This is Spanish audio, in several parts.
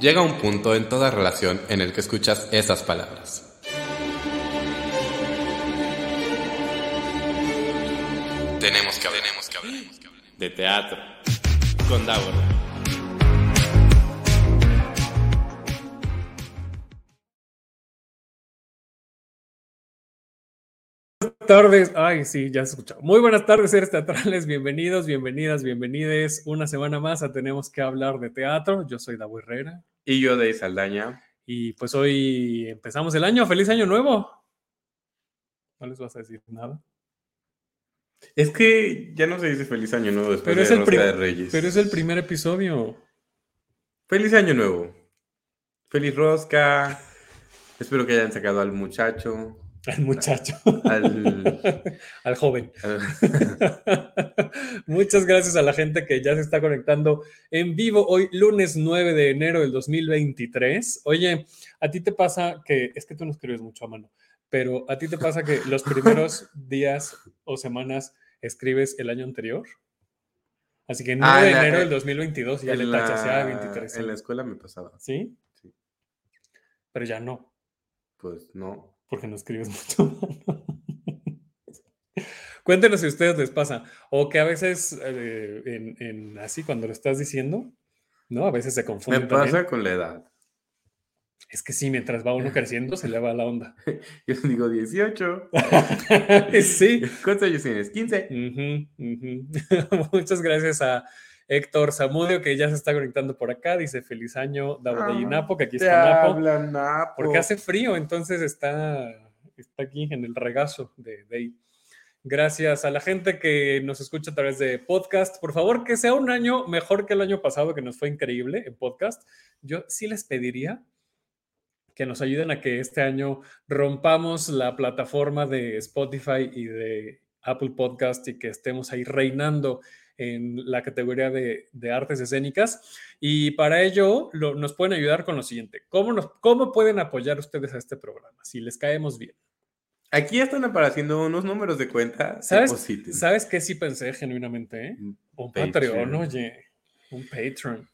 Llega un punto en toda relación en el que escuchas esas palabras. Tenemos que hablar, tenemos que. De teatro. Con Davor. Tardes. Ay, sí, ya se escuchó. Muy buenas tardes, seres teatrales. Bienvenidos, bienvenidas, bienvenides. Una semana más a Tenemos que hablar de teatro. Yo soy Davo Herrera. Y yo de Saldaña. Y pues hoy empezamos el año. ¡Feliz año nuevo! No les vas a decir nada. Es que ya no se dice feliz año nuevo después Pero es, de el Rosca prim- de Reyes. pero es el primer episodio. Feliz año nuevo. Feliz rosca. Espero que hayan sacado al muchacho. Al muchacho. Al, Al joven. al- Muchas gracias a la gente que ya se está conectando en vivo hoy, lunes 9 de enero del 2023. Oye, a ti te pasa que, es que tú no escribes mucho a mano, pero a ti te pasa que los primeros días o semanas escribes el año anterior. Así que 9 Ah, de la- enero del en- 2022 ya le tachas ya la- 23. En la escuela me pasaba. ¿Sí? Sí. Pero ya no, Pues no. Porque no escribes mucho. Cuéntenos si a ustedes les pasa, o que a veces, eh, en, en así, cuando lo estás diciendo, ¿no? A veces se Me confunden pasa también. con la edad. Es que sí, mientras va uno creciendo, se le va la onda. Yo digo 18. sí. ¿Cuántos años tienes? 15. Ujú, ujú. Muchas gracias a Héctor Zamudio, que ya se está conectando por acá. Dice feliz año, Davo de Ah, Napo, que aquí está Napo. Napo. Porque hace frío, entonces está, está aquí en el regazo de, de ahí. Gracias a la gente que nos escucha a través de podcast. Por favor, que sea un año mejor que el año pasado, que nos fue increíble en podcast. Yo sí les pediría que nos ayuden a que este año rompamos la plataforma de Spotify y de Apple Podcast y que estemos ahí reinando en la categoría de, de artes escénicas. Y para ello lo- nos pueden ayudar con lo siguiente. ¿Cómo, nos, ¿Cómo pueden apoyar ustedes a este programa? Si les caemos bien. Aquí ya están apareciendo unos números de cuenta. ¿Sabes, Depositen. ¿Sabes qué sí pensé genuinamente? eh? Un Un Patreon. Oye. Un Patreon.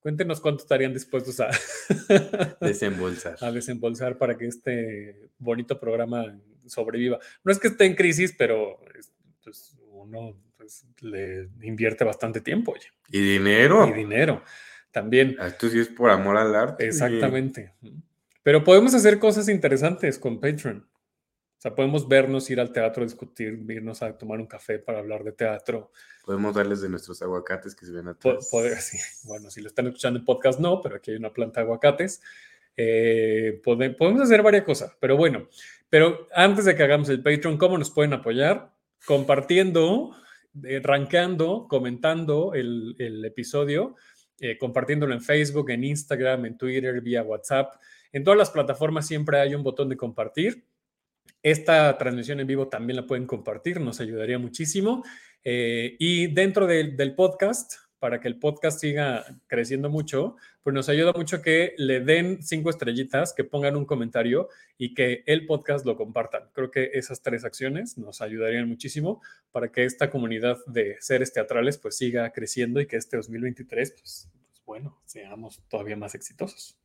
Cuéntenos cuánto estarían dispuestos a, Desembolsar. a desembolsar para que este bonito programa sobreviva. No es que esté en crisis, pero es- pues, uno pues, le invierte bastante tiempo oye, ¿Y dinero? y dinero también. Ah, Esto sí es por amor al arte. Exactamente. Pero podemos hacer cosas interesantes con Patreon. O sea, podemos vernos, ir al teatro, discutir, irnos a tomar un café para hablar de teatro. Podemos darles de nuestros aguacates que se ven atrás. poder- sí, bueno, si lo están escuchando en podcast, no, pero aquí hay una planta de aguacates. Eh, pode- podemos hacer varias cosas, pero bueno, pero antes de que hagamos el Patreon, ¿cómo nos pueden apoyar? Compartiendo, eh, comentando el, el episodio, eh, compartiéndolo en Facebook, en Instagram, en Twitter, vía WhatsApp. En todas las plataformas siempre hay un botón de compartir. Esta transmisión en vivo también la pueden compartir, nos ayudaría muchísimo. Eh, y dentro del, del podcast, para que el podcast siga creciendo mucho, pues nos ayuda mucho que le den cinco estrellitas, que pongan un comentario y que el podcast lo compartan. Creo que esas tres acciones nos ayudarían muchísimo para que esta comunidad de seres teatrales pues siga creciendo y que este 2023, pues, pues bueno, seamos todavía más exitosos.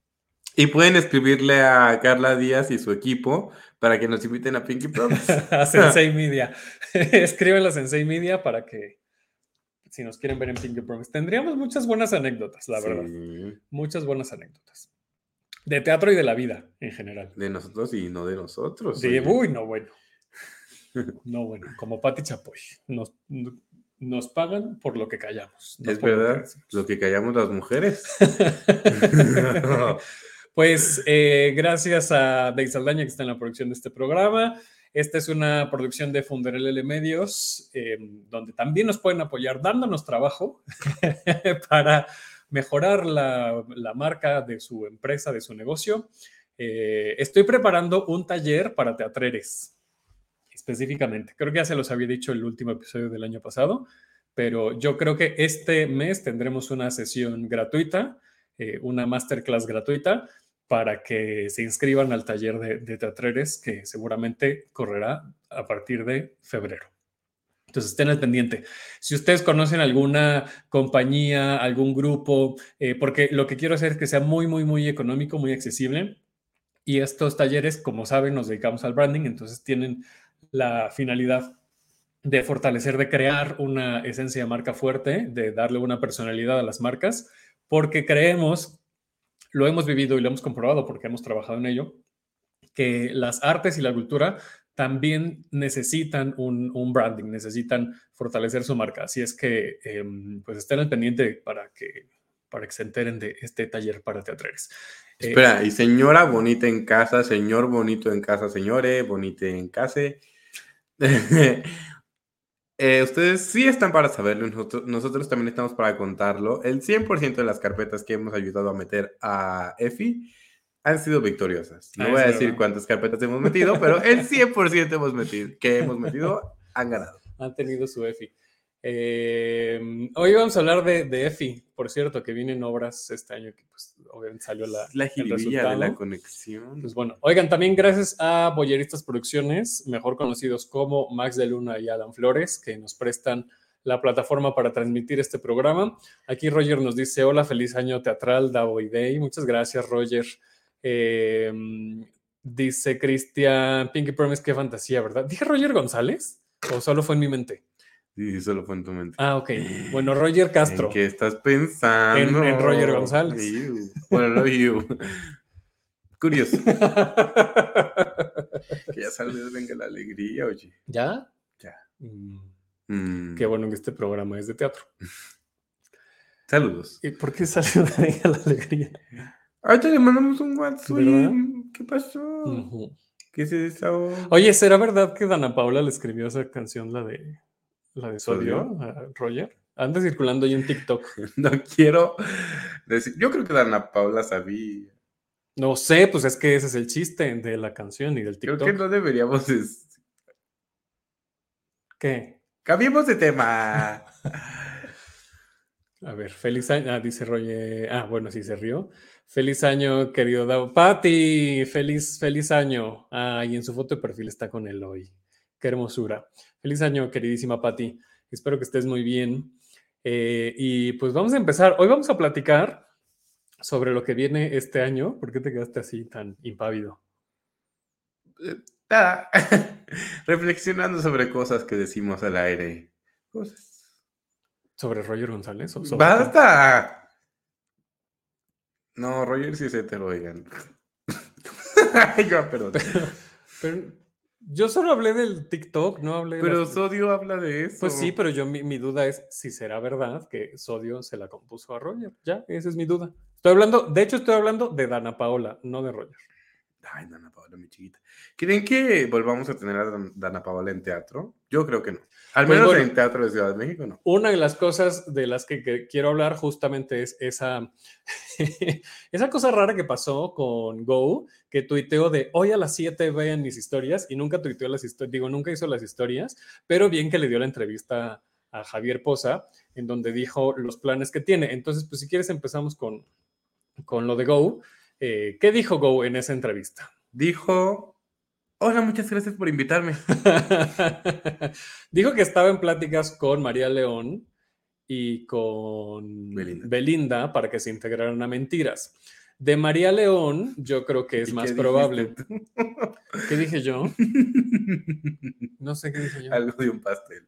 Y pueden escribirle a Carla Díaz y su equipo para que nos inviten a Pinky Promise. a Sensei Media. Escríbenlo a Sensei Media para que si nos quieren ver en Pinky Promise. Tendríamos muchas buenas anécdotas, la verdad. Sí, Muchas buenas anécdotas. De teatro y de la vida en general. De nosotros y no de nosotros. De, oye. uy, no bueno. No bueno, como Pati Chapoy. Nos, nos pagan por lo que callamos. no es por lo que verdad, lo que callamos las mujeres. Pues eh, gracias a Dave Saldaña que está en la producción de este programa. Esta es una producción de Funderelele Medios, eh, donde también nos pueden apoyar dándonos trabajo para mejorar la, la marca de su empresa, de su negocio. Eh, estoy preparando un taller para teatreres, específicamente. Creo que ya se los había dicho el último episodio del año pasado, pero yo creo que este mes tendremos una sesión gratuita, eh, una masterclass gratuita para que se inscriban al taller de, de que seguramente correrá a partir de febrero. Entonces estén al pendiente. Si ustedes conocen alguna compañía, algún grupo, eh, porque lo que quiero hacer es que sea muy, muy, muy económico, muy accesible. Y estos talleres, como saben, nos dedicamos al branding, entonces tienen la finalidad de fortalecer, de crear una esencia de marca fuerte, de darle una personalidad a las marcas, porque creemos, lo hemos vivido y lo hemos comprobado porque hemos trabajado en ello, que las artes y la cultura también necesitan un, branding, necesitan fortalecer su marca. Así es que, em, pues estén al pendiente para que, para que se enteren de este taller para teatrales. Eh, Espera, y señora bonita en casa, señor bonito en casa, señores, bonita en casa. Eh, ustedes sí están para saberlo, nosotros, nosotros, también estamos para contarlo. El 100% de las carpetas que hemos ayudado a meter a EFI han sido victoriosas. No ah, voy a decir cuántas carpetas hemos metido, pero el 100% hemos metido, que hemos metido han ganado. Han tenido su EFI. Em, hoy vamos a hablar de, de, EFI, por cierto, que vienen obras este año que pues obviamente salió la, la de la conexión. Pues bueno, oigan, también gracias a Boyeristas Producciones, mejor conocidos como Max de Luna y Adam Flores, que nos prestan la plataforma para transmitir este programa. Aquí Roger nos dice, hola, feliz año teatral, Davoy Day. Muchas gracias, Roger. Em, dice Cristian, Pinky Promise, qué fantasía, ¿verdad? ¿Dije Roger González? ¿O solo fue en mi mente? Sí, solo fue en tu mente. Ah, ok. Bueno, Roger Castro. ¿En qué estás pensando? En, Roger González. Bueno, you. Curioso. que ya salió venga la alegría, oye. ¿Ya? Ya. Mm. Mm. Qué bueno que este programa es de teatro. Saludos. ¿Y por qué salió de venga la alegría? Ahorita le mandamos un WhatsApp. ¿Qué pasó? ¿Qué se desahogó? Oye, ¿será verdad que Dana Paula le escribió esa canción, la de la de Sodio, Roger. Anda circulando ahí en TikTok. no quiero decir. Yo creo que Dana Paula sabía. No sé, pues es que ese es el chiste de la canción y del TikTok. Creo que no deberíamos. ¿Qué? Cambiemos de tema. A ver, feliz año. Ah, dice Roger. Ah, bueno, sí se rió. Feliz año, querido Davo. Pati, feliz, feliz año. Ah, y en su foto de perfil está con él hoy. Qué hermosura. Feliz año, queridísima Patti. Espero que estés muy bien. Eh, y pues vamos a empezar. Hoy vamos a platicar sobre lo que viene este año. ¿Por qué te quedaste así tan impávido? Eh, Reflexionando sobre cosas que decimos al aire. Cosas. ¿Sobre Roger González? ¡Basta! No, Roger sí se te lo digan. perdón. pero, yo solo hablé del TikTok, no hablé Pero Sodio habla de eso. Pues sí, pero yo mi, duda es si será verdad que Sodio se la compuso a Roger. Ya, esa es mi duda. Estoy hablando, de hecho estoy hablando de Dana Paola, no de Roger. Ay, Dana Paola, mi chiquita. ¿Creen que volvamos a tener a Dana Paola en teatro? Yo creo que no. Al pues menos en Teatro de Ciudad de México, no. Una de las cosas de las que, quiero hablar justamente es esa, esa cosa rara que pasó con Go, que tuiteó de hoy a las 7 vean mis historias y nunca tuiteó las historias, digo, nunca hizo las historias, pero bien que le dio la entrevista a Javier Poza, en donde dijo los planes que tiene. Entonces, pues si quieres empezamos con, con lo de Go. Eh, ¿Qué dijo Go en esa entrevista? Dijo Hola, muchas gracias por invitarme. Dijo que estaba en pláticas con María León y con Belinda, para que se integraran a Mentiras. De María León, yo creo que es más probable. ¿Qué dije yo? No sé qué dije yo. Algo de un pastel.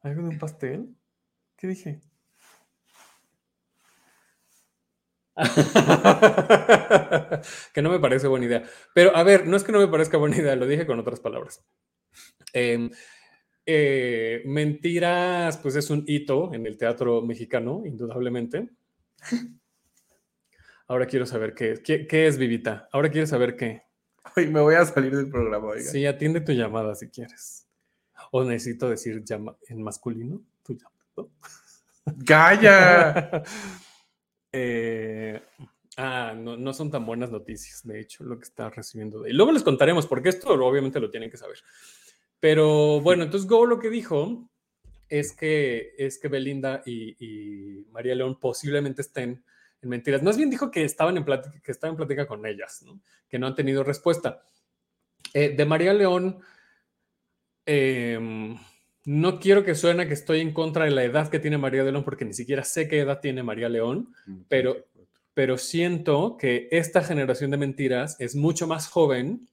¿Algo de un pastel? ¿Qué dije? que no me parece buena idea. Pero a ver, no es que no me parezca buena idea, lo dije con otras palabras. Em, eh, mentiras, pues es un hito en el teatro mexicano, indudablemente. Ahora quiero saber qué, qué, es Vivita. Ahora quiero saber qué. Hoy me voy a salir del programa. Sí, atiende tu llamada si quieres. O necesito decir llama en masculino tu llamado. ¡Calla! Eh, ah, no, son tan buenas noticias, de hecho, lo que está recibiendo. Y luego les contaremos, porque esto obviamente lo tienen que saber. Pero bueno, entonces Go lo que dijo es que, es que Belinda y, María León posiblemente estén en mentiras. Más bien dijo que estaban en plática, que estaban en con ellas, que no han tenido respuesta. Eh, de María León, Em, no quiero que suene que estoy en contra de la edad que tiene María León, porque ni siquiera sé qué edad tiene María León, Mm, pero, pero siento que esta generación de mentiras es mucho más joven.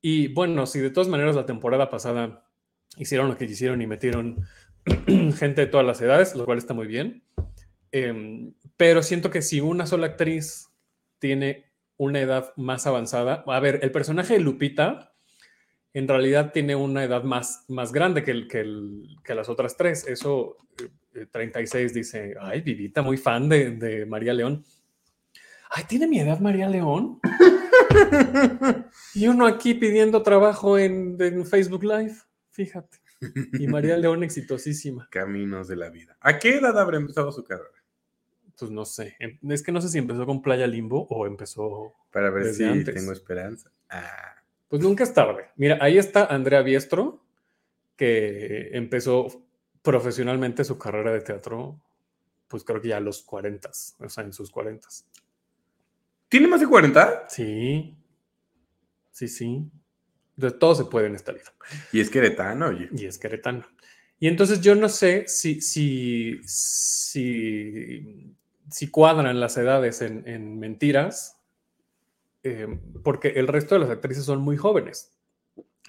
Y bueno, si de todas maneras la temporada pasada hicieron lo que quisieron y metieron gente de todas las edades, lo cual está muy bien. Em, pero siento que si una sola actriz tiene una edad más avanzada, a ver, el personaje de Lupita en realidad tiene una edad más, más grande que, el, que, el, que las otras tres. Eso, eh, 36 dice, ay, Vivita, muy fan de, de María León. Ay, ¿tiene mi edad María León? y uno aquí pidiendo trabajo en, en Facebook Live, fíjate. Y María León exitosísima. Caminos de la vida. ¿A qué edad habrá empezado su carrera? Pues no sé. Es que no sé si empezó con Playa Limbo o empezó. Para ver si antes. tengo esperanza. Ah, Pues nunca es tarde. Mira, ahí está Andrea Biestro, que empezó profesionalmente su carrera de teatro, pues creo que ya a los 40, o sea, en sus 40. ¿Tiene más de 40? Sí, sí, sí. De todo se puede en esta vida. Y es queretano, oye. Y es queretano. Y entonces yo no sé si, si, si, si cuadran las edades en, en mentiras, eh, porque el resto de las actrices son muy jóvenes.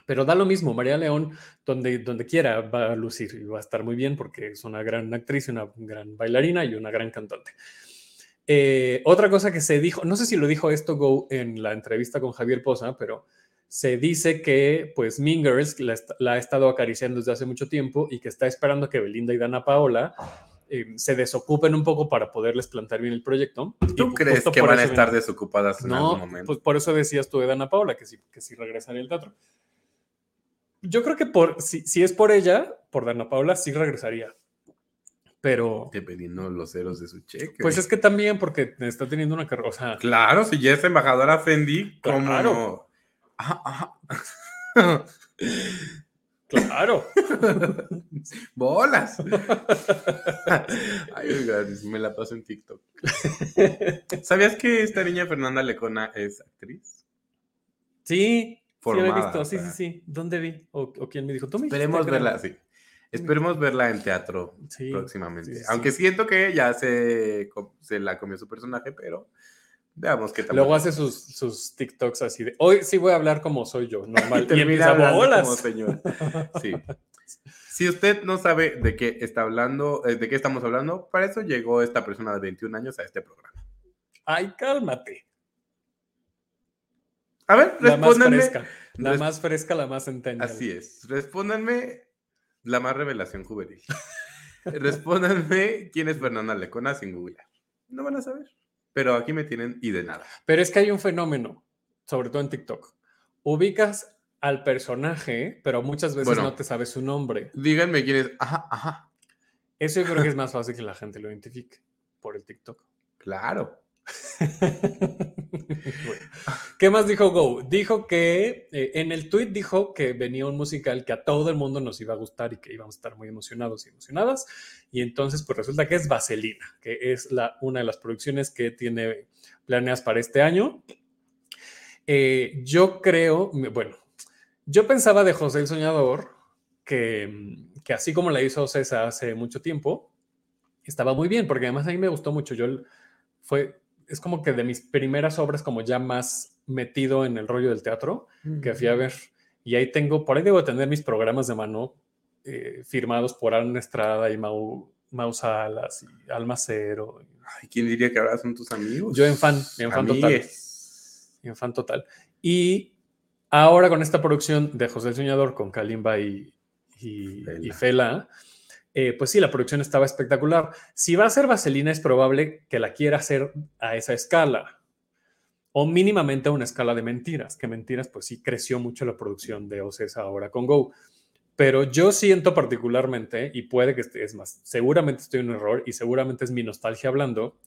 Pero da lo mismo, María León, donde, donde quiera va a lucir y va a estar muy bien porque es una gran actriz, una gran bailarina y una gran cantante. Eh, otra cosa que se dijo, no sé si lo dijo esto Go en la entrevista con Javier Poza, pero se dice que pues Mean Girls la, la ha estado acariciando desde hace mucho tiempo y que está esperando que Belinda y Dana Paola eh, se desocupen un poco para poderles plantar bien el proyecto. ¿Tú crees que van a estar ven- desocupadas en no, algún momento? pues por eso decías tú de Dana Paola, que sí, que sí regresaría al teatro. Yo creo que por, si, si es por ella, por Dana Paola, sí regresaría. Pero, Dependiendo los ceros de su cheque. pues es que también porque está teniendo una carrera, o sea, Claro, si ya es embajadora Fendi, ¿cómo Claro. no? claro. ¡Bolas! Ay, oiga, me la paso en TikTok. ¿Sabías que esta niña Fernanda Lecona es actriz? Sí, sí lo he Formada, visto, sí, o sí, sea. sí. ¿Dónde vi? ¿O, o quién me dijo? ¿Tú me Esperemos verla, sí. Esperemos verla en teatro Sí, próximamente. sí, sí. Aunque siento que ya se, se la comió su personaje, pero veamos qué tal. Luego hace sus, sus TikToks así de, hoy sí voy a hablar como soy yo, normal. y Termina empieza, como señor. Sí. Si usted no sabe de qué está hablando, eh, de qué estamos hablando, para eso llegó esta persona de 21 años a este programa. Ay, cálmate. A ver, La más respóndanme. fresca. La más fresca, la más centennial. Así es. Respóndanme la más revelación juvenil. Respóndanme quién es Fernanda Lecona sin googlear. No van a saber. Pero aquí me tienen y de nada. Pero es que hay un fenómeno, sobre todo en TikTok. Ubicas al personaje, pero muchas veces Bueno. no te sabes su nombre. Díganme quién es. Ajá, ajá. Eso yo creo que es más fácil que la gente lo identifique por el TikTok. Claro. ¿Qué más dijo Go? Dijo que eh, en el tweet dijo que venía un musical que a todo el mundo nos iba a gustar y que íbamos a estar muy emocionados y emocionadas. Y entonces, pues resulta que es Vaselina, que es la, una de las producciones que tiene planeadas para este año. Eh, yo creo, bueno, yo pensaba de José el Soñador que, que así como la hizo César hace mucho tiempo, estaba muy bien, porque además a mí me gustó mucho. Yo fue, es como que de mis primeras obras como ya más metido en el rollo del teatro que fui a ver. Y ahí tengo, por ahí debo tener mis programas de mano eh, firmados por Ana Estrada y Mau, Mau Salas y Alma Cero. Ay, ¿quién diría que ahora son tus amigos? Yo en fan, en fan total. En fan total. Y ahora con esta producción de José el Soñador con Kalimba y, y, Fela. y Fela, eh, pues sí, la producción estaba espectacular. Si va a ser Vaselina, es probable que la quiera hacer a esa escala o mínimamente a una escala de mentiras, que mentiras, pues sí creció mucho la producción de Ocesa ahora con Go. Pero yo siento particularmente, y puede que es más, seguramente estoy en un error y seguramente es mi nostalgia hablando,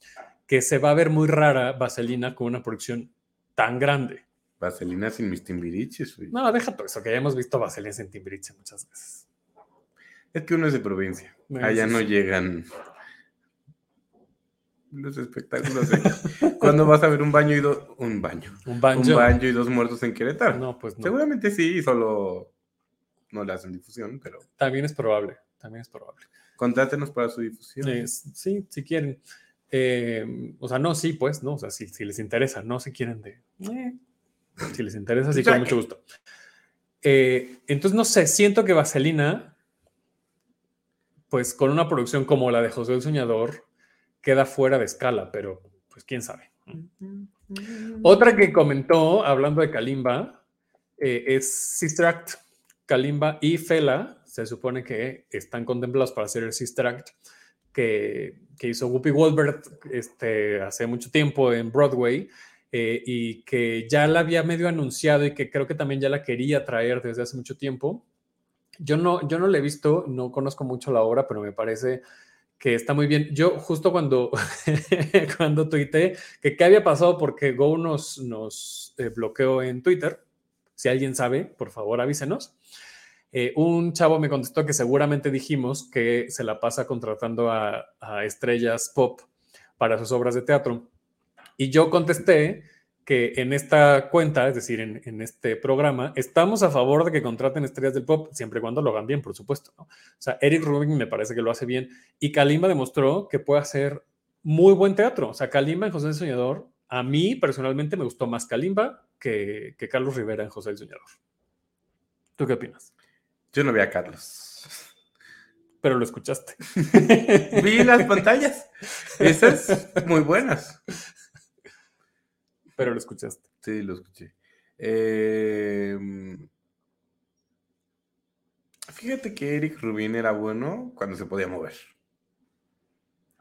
que se va a ver muy rara Vaselina con una producción tan grande. Vaselina sin mis timbiriches. güey. No, deja todo eso, que ya hemos visto Vaselina en Timbiriche muchas veces. Es que uno es de provincia. Eh, Allá sí, no llegan los espectáculos. de- Cuando vas a ver un baño y dos... Un baño. Un Un banjo. baño y dos muertos en Querétaro. No, pues no. Seguramente sí, solo no le hacen difusión, pero... También es probable, también es probable. Contrátenos para su difusión. sí, si quieren. Eh, o sea, no, sí, pues, ¿no? O sea, si, les interesa, no si quieren de... Eh, si les interesa, sí, con mucho gusto. Eh, entonces, no sé, siento que Vaselina, pues con una producción como la de José el Soñador, queda fuera de escala, pero pues quién sabe. Otra que comentó, hablando de Kalimba, es Sister Act. Kalimba y Fela se supone que están contemplados para hacer el Sister Act que, hizo Whoopi Goldberg este, hace mucho tiempo en Broadway eh, y que ya la había medio anunciado y que creo que también ya la quería traer desde hace mucho tiempo. Yo no, yo no he visto, no conozco mucho la obra, pero me parece que está muy bien. Yo justo cuando, cuando tuité que qué había pasado porque Go nos, nos eh, bloqueó en Twitter, si alguien sabe, por favor avísenos. Eh, un chavo me contestó que seguramente dijimos que se la pasa contratando a, estrellas pop para sus obras de teatro. Y yo contesté que en esta cuenta, es decir, en, este programa, estamos a favor de que contraten estrellas del pop, siempre y cuando lo hagan bien, por supuesto. O sea, Eric Rubin me parece que lo hace bien y Kalimba demostró que puede hacer muy buen teatro. O sea, Kalimba en José el Soñador, a mí personalmente me gustó más Kalimba que, que Carlos Rivera en José el Soñador. ¿Tú qué opinas? Yo no vi a Carlos. Pero lo escuchaste. vi las pantallas. Esas muy buenas. Pero lo escuchaste. Sí, lo escuché. Em, fíjate que Eric Rubin era bueno cuando se podía mover.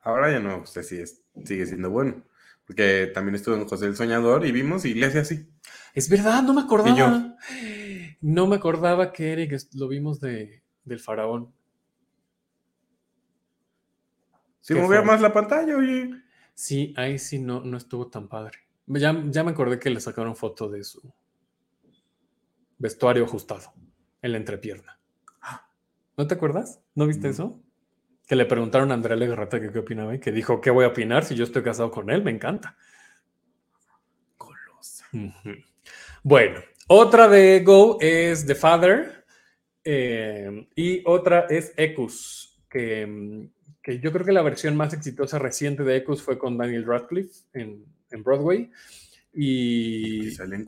Ahora ya no sé si sigue siendo bueno. Porque también estuvo en José el Soñador y vimos y le hace así. Es verdad, no me acordaba. No me acordaba que Eric lo vimos de, del faraón. Si movía más la pantalla, oye. Sí, ahí sí no, no estuvo tan padre. Ya, ya me acordé que le sacaron foto de su vestuario ajustado en la entrepierna. ¿No te acuerdas? ¿No viste eso? Que le preguntaron a Andrea Legarreta que qué opinaba y que dijo, ¿qué voy a opinar si yo estoy casado con él? Me encanta. Colosa. Bueno, otra de Go es The Father eh, y otra es Ecus, que, que, yo creo que la versión más exitosa reciente de Ecus fue con Daniel Radcliffe en, en Broadway. Y, salen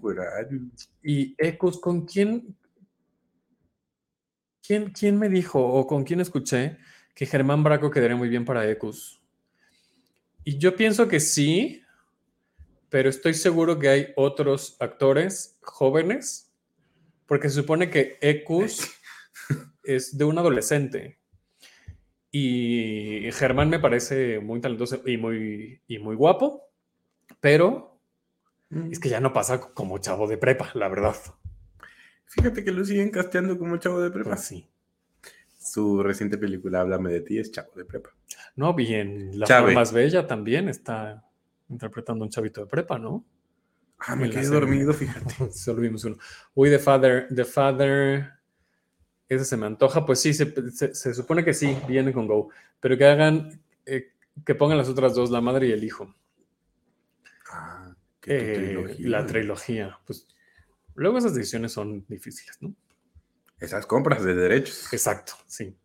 y Ecus, ¿con quién, quién, quién me dijo o con quién escuché que Germán Braco quedaría muy bien para Ecus? Y yo pienso que sí, pero estoy seguro que hay otros actores jóvenes, porque se supone que Ecus es de un adolescente. Y Germán me parece muy talentoso y muy, y muy guapo, pero mm. es que ya no pasa como chavo de prepa, la verdad. Fíjate que lo siguen casteando como chavo de prepa. Pues sí. Su reciente película, Háblame de ti, es chavo de prepa. No, bien. La Chave. más bella también está interpretando un chavito de prepa, ¿no? Ah, me quedé dormido, fíjate. Solo vimos uno. Uy, The Father, The Father, ese se me antoja. Pues sí, se, supone que sí, viene con Go. Pero que hagan, eh, que pongan las otras dos, la madre y el hijo. Eh, trilogía. La trilogía. Pues luego esas decisiones son difíciles, ¿no? Esas compras de derechos. Exacto, sí.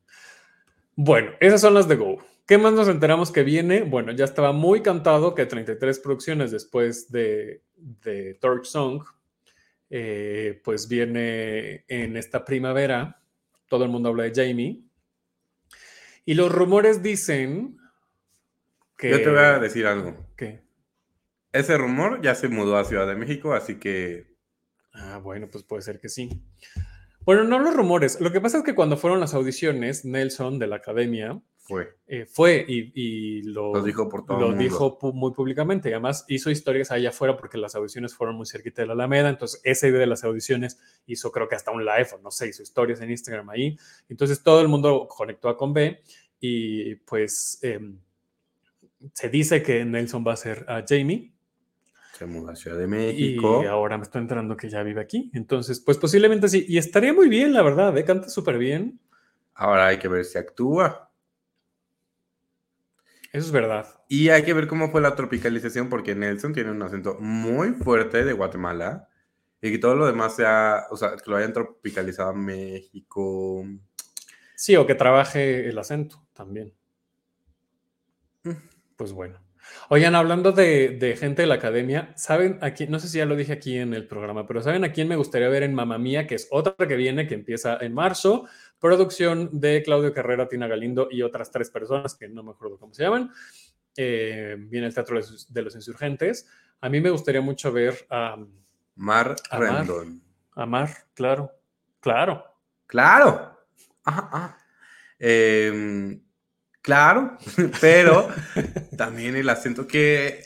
Bueno, esas son las de Go. ¿Qué más nos enteramos que viene? Bueno, ya estaba muy cantado que 33 producciones después de, de Torch Song, eh, pues viene en esta primavera. Todo el mundo habla de Jamie. Y los rumores dicen que... Yo te voy a decir algo. ¿Qué? Ese rumor ya se mudó a Ciudad de México, así que... Ah, bueno, pues puede ser que sí. Bueno, no los rumores. Lo que pasa es que cuando fueron las audiciones, Nelson de la academia fue. Eh, fue y, lo, dijo por todo Lo dijo muy públicamente. Y además hizo historias allá afuera porque las audiciones fueron muy cerquita de la Alameda. Entonces, esa idea de las audiciones hizo, creo que hasta un live, o no sé, hizo historias en Instagram ahí. Entonces, todo el mundo conectó a con B y pues em, se dice que Nelson va a ser a Jamie. Se muda a Ciudad de México. Y ahora me estoy enterando que ya vive aquí. Entonces, pues posiblemente sí. Y estaría muy bien, la verdad, ¿eh? canta súper bien. Ahora hay que ver si actúa. Eso es verdad. Y hay que ver cómo fue la tropicalización, porque Nelson tiene un acento muy fuerte de Guatemala Y que todo lo demás sea, o sea, que lo hayan tropicalizado a México. Sí, o que trabaje el acento también. Mm. Pues bueno. Oigan, hablando de, de gente de la academia, ¿saben a quién? No sé si ya lo dije aquí en el programa, pero ¿saben a quién me gustaría ver en Mamá Mía? Que es otra que viene, que empieza en marzo. Producción de Claudio Carrera, Tina Galindo y otras tres personas que no me acuerdo cómo se llaman. Eh, viene el Teatro de los- Insurgentes. A mí me gustaría mucho ver a, Mar A Mar. A Mar, claro, claro. Claro. Ajá, ajá. Em, claro, pero también el acento que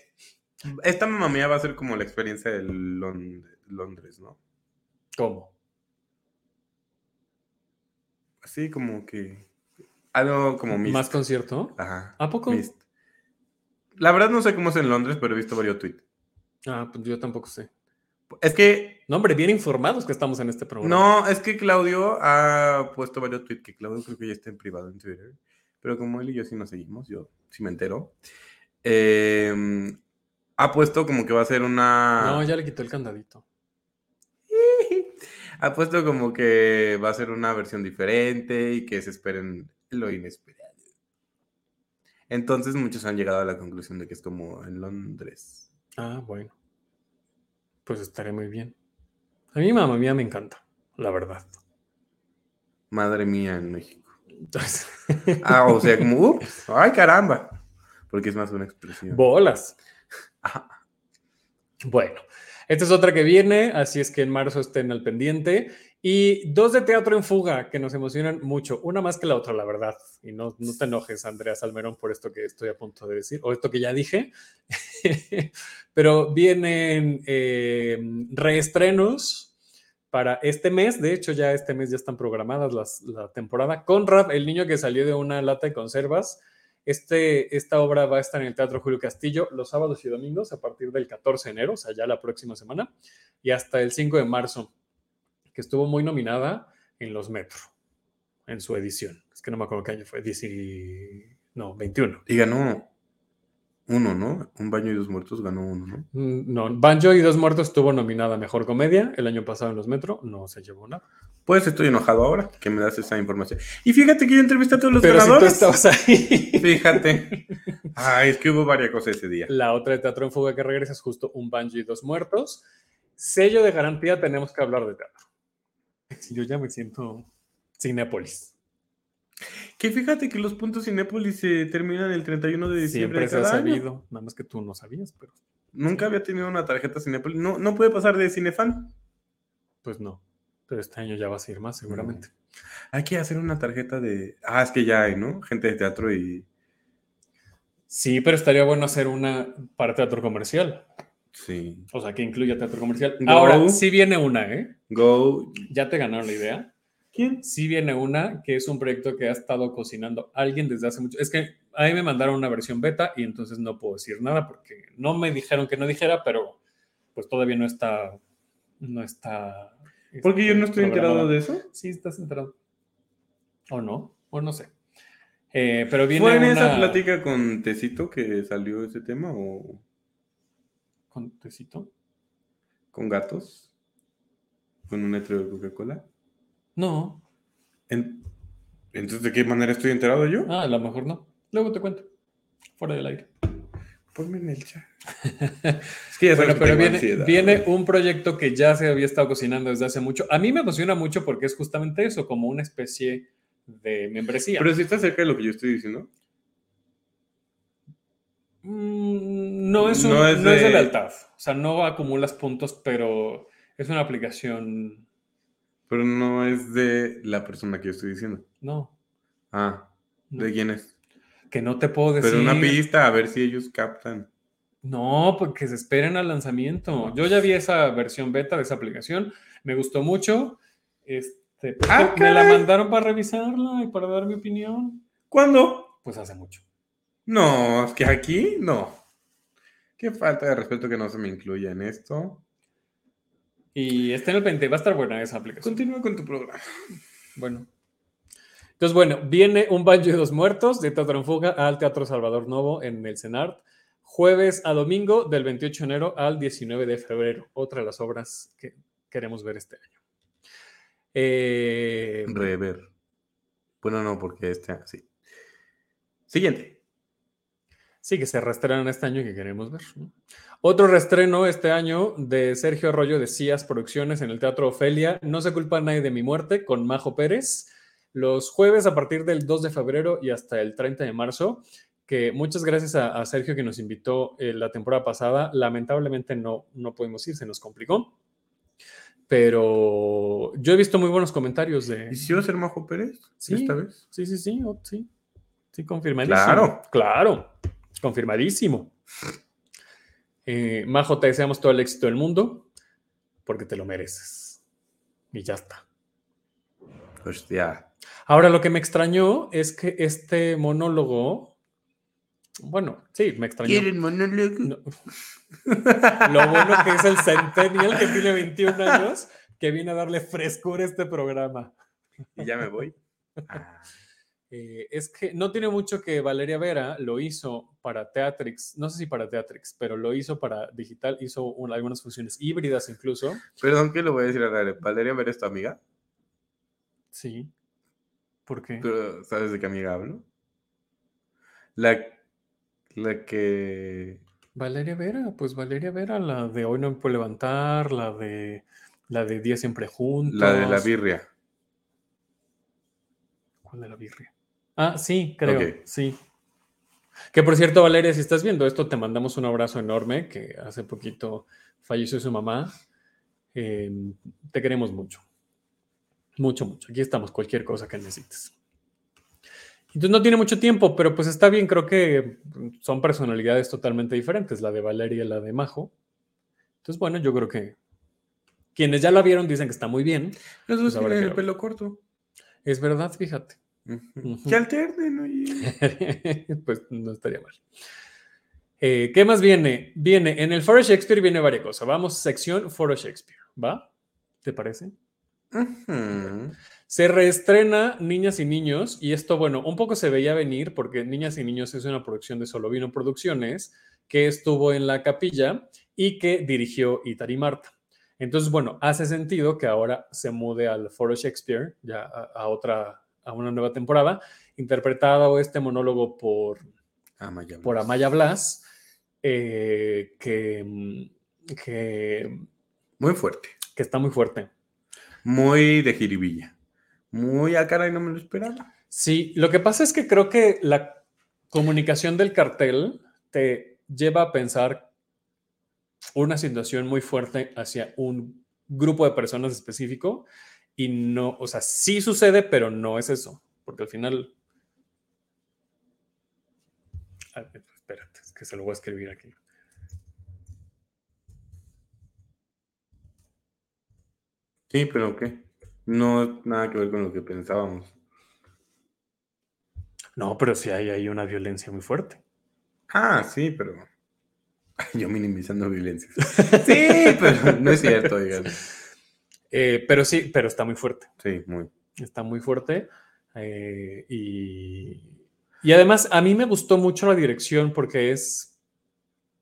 esta mamá mía va a ser como la experiencia de Lond- Londres, ¿no? ¿Cómo? Así como que algo como Mist. ¿Más concierto? Ajá. ¿A poco? Mist. La verdad no sé cómo es en Londres, pero he visto varios tweets. Ah, pues yo tampoco sé. Es que No, hombre, bien informados que estamos en este programa. no, es que Claudio ha puesto varios tweets que Claudio creo que ya está en privado en Twitter. Pero como él y yo sí nos seguimos, yo sí me entero. em, ha puesto como que va a ser una. No, ya le quitó el candadito. Ha puesto como que va a ser una versión diferente y que se esperen lo inesperado. Entonces muchos han llegado a la conclusión de que es como en Londres. Ah, bueno. Pues estaré muy bien. A mí, mamá mía, me encanta, la verdad. Madre mía en México. Entonces, Ah, o sea, como, ups, ay caramba. Porque es más una expresión. bolas. Bueno, esta es otra que viene, así es que en marzo estén al pendiente. Y dos de teatro en fuga que nos emocionan mucho, una más que la otra, la verdad. Y no, no te enojes, Andrea Salmerón, por esto que estoy a punto de decir, o esto que ya dije. Pero vienen eh, reestrenos para este mes. De hecho, ya este mes ya están programadas las, la temporada. Conrad, el niño que salió de una lata de conservas. Este, esta obra va a estar en el Teatro Julio Castillo los sábados y domingos a partir del 14 de enero, o sea, ya la próxima semana, y hasta el 5 de marzo, que estuvo muy nominada en los Metro, en su edición. Es que no me acuerdo qué año fue, 10 no, 21. Y ganó uno, ¿no? Un baño y dos muertos ganó uno, ¿no? Mm, No, Banjo y Dos Muertos estuvo nominada a Mejor Comedia el año pasado en los Metro, no se llevó nada. Pues estoy enojado ahora que me das esa información. Y fíjate que yo entrevisté a todos los Pero si tú ganadores. estabas ahí. Fíjate. Ay, es que hubo varias cosas ese día. La otra de Teatro en Fuga que regresa es justo Un Banjo y Dos Muertos. Sello de garantía, tenemos que hablar de teatro. Yo ya me siento Cinépolis. Que fíjate que los puntos Cinépolis se terminan el 31 de diciembre Siempre de se ha año. sabido, nada más que tú no sabías, pero Nunca había tenido una tarjeta Cinépolis. No, no puede pasar de Cinefan. pues no. Pero este año ya vas a ir más, seguramente. Hay que hacer una tarjeta de. Ah, es que ya hay, ¿no? Gente de teatro y. Sí, pero estaría bueno hacer una para teatro comercial. Sí. O sea, que incluya teatro comercial. Go. Ahora, sí viene una, ¿eh? Go. Ya te ganaron la idea. ¿Quién? Sí viene una que es un proyecto que ha estado cocinando alguien desde hace mucho. Es que a mí me mandaron una versión beta y entonces no puedo decir nada porque no me dijeron que no dijera, pero pues todavía no está. No está. Porque yo no este, estoy enterado de eso. Sí, estás enterado. O no, o no sé. Eh, pero viene ¿Fue en una... esa plática con Tecito que salió ese tema o ¿Con tecito? con gatos? ¿Con un letrero de Coca-Cola? No. En- Entonces, ¿de qué manera estoy enterado yo? Ah, a lo mejor no. Luego te cuento. Fuera del aire. Ponme en el chat. es que ya Bueno, pero viene, ansiedad. viene un proyecto que ya se había estado cocinando desde hace mucho. A mí me emociona mucho porque es justamente eso, como una especie de membresía. Pero si está cerca de lo que yo estoy diciendo. Mm, no es, un, No no es es, de... de- lealtad. O sea, no acumulas puntos, pero es una aplicación. Pero no es de la persona que yo estoy diciendo. No. Ah, no. ¿de quién es? Que no te puedo decir. Pero una pista, a ver si ellos captan. No, porque se esperen al lanzamiento. Yo ya vi esa versión beta de esa aplicación, me gustó mucho. Este, pues, Ah, me la mandaron para revisarla y para dar mi opinión. ¿Cuándo? Pues hace mucho. No, es que aquí no. Qué falta de respeto que no se me incluya en esto. Y está en el 20, va a estar buena esa aplicación. Continúa con tu programa. Bueno. Entonces, bueno, viene un banjo de dos muertos de Teatro en Fuga al Teatro Salvador Novo en el CENART, jueves a domingo del 28 de enero al 19 de febrero. Otra de las obras que, queremos ver este año. Eh, Rever. Bueno, no, porque este sí. Siguiente. Sí, que se reestrenan este año y que queremos ver. Otro reestreno este año de Sergio Arroyo de Cías Producciones en el Teatro Ofelia. No se culpa a nadie de mi muerte con Majo Pérez. Los jueves a partir del 2 de febrero y hasta el 30 de marzo. Que muchas gracias a, Sergio que nos invitó eh, la temporada pasada. Lamentablemente no, no pudimos ir, se nos complicó. Pero yo he visto muy buenos comentarios de. ¿Y si va a ser Majo Pérez? Sí, esta vez. Sí, sí, sí, sí. Sí, confirmadísimo. Claro. Claro. Confirmadísimo. Eh, Majo, te deseamos todo el éxito del mundo porque te lo mereces. Y ya está. Hostia. Ahora, lo que me extrañó es que este monólogo. Bueno, sí, me extrañó. ¿Quieren monólogo? Lo bueno que es el Centennial que tiene 21 años que viene a darle frescura a este programa. Y ya me voy. Ah. Eh, es que no tiene mucho que Valeria Vera lo hizo para Teatrix, no sé si para Teatrix, pero lo hizo para digital, hizo algunas funciones híbridas incluso. Perdón que lo voy a decir a Valeria Vera es tu amiga. Sí. ¿Por qué? ¿Sabes de qué amiga hablo? La, la que... Valeria Vera, pues Valeria Vera, la de Hoy no me puedo levantar, la de la de Día siempre juntos. La de la birria. ¿Cuál de la birria? Ah, sí, creo. Sí. Que por cierto, Valeria, si estás viendo esto, te mandamos un abrazo enorme, que hace poquito falleció su mamá. Em, te queremos mucho. Mucho, mucho. Aquí estamos, cualquier cosa que necesites. Entonces no tiene mucho tiempo, pero pues está bien, creo que son personalidades totalmente diferentes, la de Valeria y la de Majo. Entonces, bueno, yo creo que quienes ya la vieron dicen que está muy bien. Los dos pues el pelo corto. Es verdad, fíjate. Que alternen, pues no estaría mal. Eh, ¿Qué más viene? Viene, en el Foro Shakespeare viene varias cosas. Vamos, sección Foro Shakespeare, ¿va? ¿Te parece? Se reestrena Niñas y Niños, y esto, bueno, un poco se veía venir porque Niñas y Niños es una producción de Solovino Producciones que estuvo en la capilla y que dirigió Itari Marta. Entonces, bueno, hace sentido que ahora se mude al Foro Shakespeare, ya a otra a una nueva temporada, interpretado este monólogo por Amaya por Amaya Blas, eh, que, que... Muy fuerte. Que está muy fuerte. Muy de jiribilla. Muy a cara y no me lo esperaba. Sí, lo que pasa es que creo que la comunicación del cartel te lleva a pensar una situación muy fuerte hacia un grupo de personas específico y no, o sea, sí sucede, pero no es eso, porque al final... espérate, es que se lo voy a escribir aquí. Sí, pero ¿qué? No nada que ver con lo que pensábamos. No, pero sí hay ahí una violencia muy fuerte. Ah, sí, pero yo minimizando violencia. Sí, pero no es cierto, digamos. Eh, pero sí, pero está muy fuerte. Sí, muy. Está muy fuerte. Eh, y, y, además, a mí me gustó mucho la dirección porque es,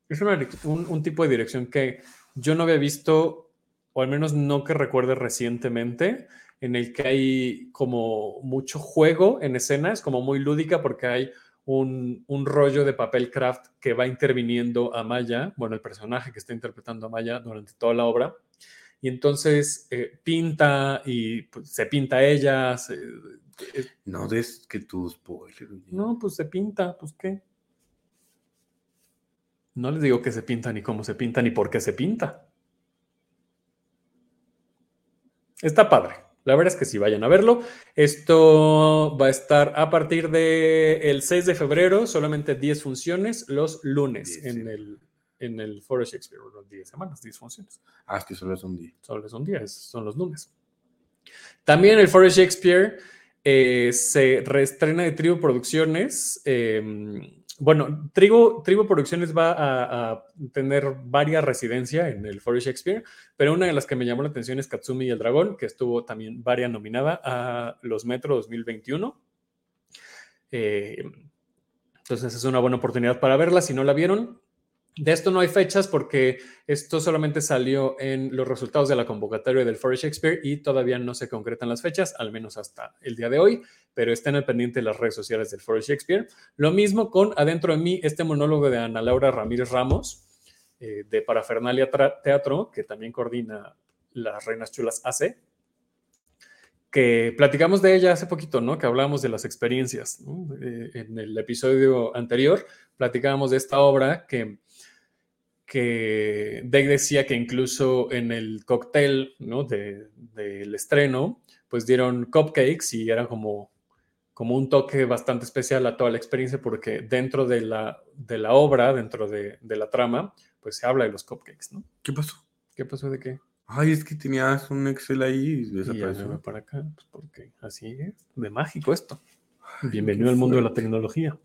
es un, un, tipo de dirección que yo no había visto, o al menos no que recuerde recientemente, en el que hay como mucho juego en escena, es como muy lúdica porque hay un, un, rollo de papel craft que va interviniendo a Maya, bueno, el personaje que está interpretando a Maya durante toda la obra y entonces eh, pinta y pues, se pinta ella. Eh, no des que tus spoiler. No, pues se pinta, pues qué. No les digo que se pinta ni cómo se pinta ni por qué se pinta. Está padre. La verdad es que sí, vayan a verlo. Esto va a estar a partir del 6 de febrero, solamente 10 funciones los lunes en el en el Forest Shakespeare, unos 10 semanas, 10 funciones. Ah, es que solo es un día. Solo es un día, son los lunes. También el Forest Shakespeare eh, se reestrena de Tribu Producciones. Em, bueno, Tribu, Tribu Producciones va a, tener varias residencias en el Forest Shakespeare, pero una de las que me llamó la atención es Katsumi y el Dragón, que estuvo también varias nominada a los Metro 2021. Eh, entonces es una buena oportunidad para verla. Si no la vieron, De esto no hay fechas porque esto solamente salió en los resultados de la convocatoria del Forest Shakespeare y todavía no se concretan las fechas, al menos hasta el día de hoy, pero estén al pendiente de las redes sociales del Forest Shakespeare. Lo mismo con Adentro de mí, este monólogo de Ana Laura Ramírez Ramos, eh, de Parafernalia Teatro, que también coordina las Reinas Chulas AC, que platicamos de ella hace poquito, ¿no? Que hablamos de las experiencias. Eh, en el episodio anterior platicábamos de esta obra que que Dave decía que incluso en el cóctel ¿no? del estreno, pues dieron cupcakes y era como, como un toque bastante especial a toda la experiencia porque dentro de la, de la obra, dentro de, la trama, pues se habla de los cupcakes, ¿no? ¿Qué pasó? ¿Qué pasó de qué? Ay, es que tenías un Excel ahí y desapareció. para acá, pues porque así es, de mágico esto. Bienvenido al mundo de la tecnología.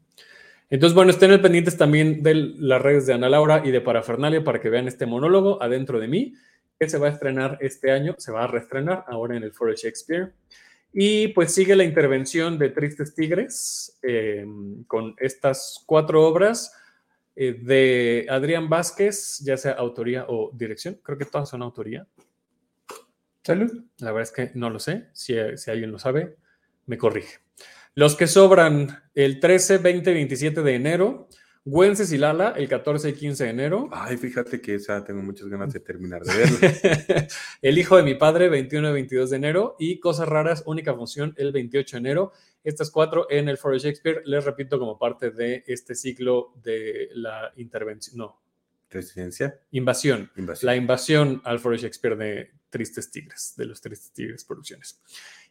Entonces, bueno, estén pendientes también de las redes de Ana Laura y de Parafernalia para que vean este monólogo adentro de mí, que se va a estrenar este año, se va a reestrenar ahora en el Foro Shakespeare. Y pues sigue la intervención de Tristes Tigres em, con estas cuatro obras eh, de Adrián Vázquez, ya sea autoría o dirección. Creo que todas son autoría. Salud. La verdad es que no lo sé. Si, si alguien lo sabe, me corrige. Los que sobran el 13, 20, 27 de enero. Güences y Lala el 14 y 15 de enero. Ay, fíjate que esa tengo muchas ganas de terminar de verla. el hijo de mi padre, 21 y 22 de enero. Y Cosas Raras, única función, el 28 de enero. Estas cuatro en el Foro Shakespeare, les repito, como parte de este ciclo de la intervención. No. Residencia. Invasión. La invasión al Foro Shakespeare de Tristes Tigres, de los Tristes Tigres Producciones.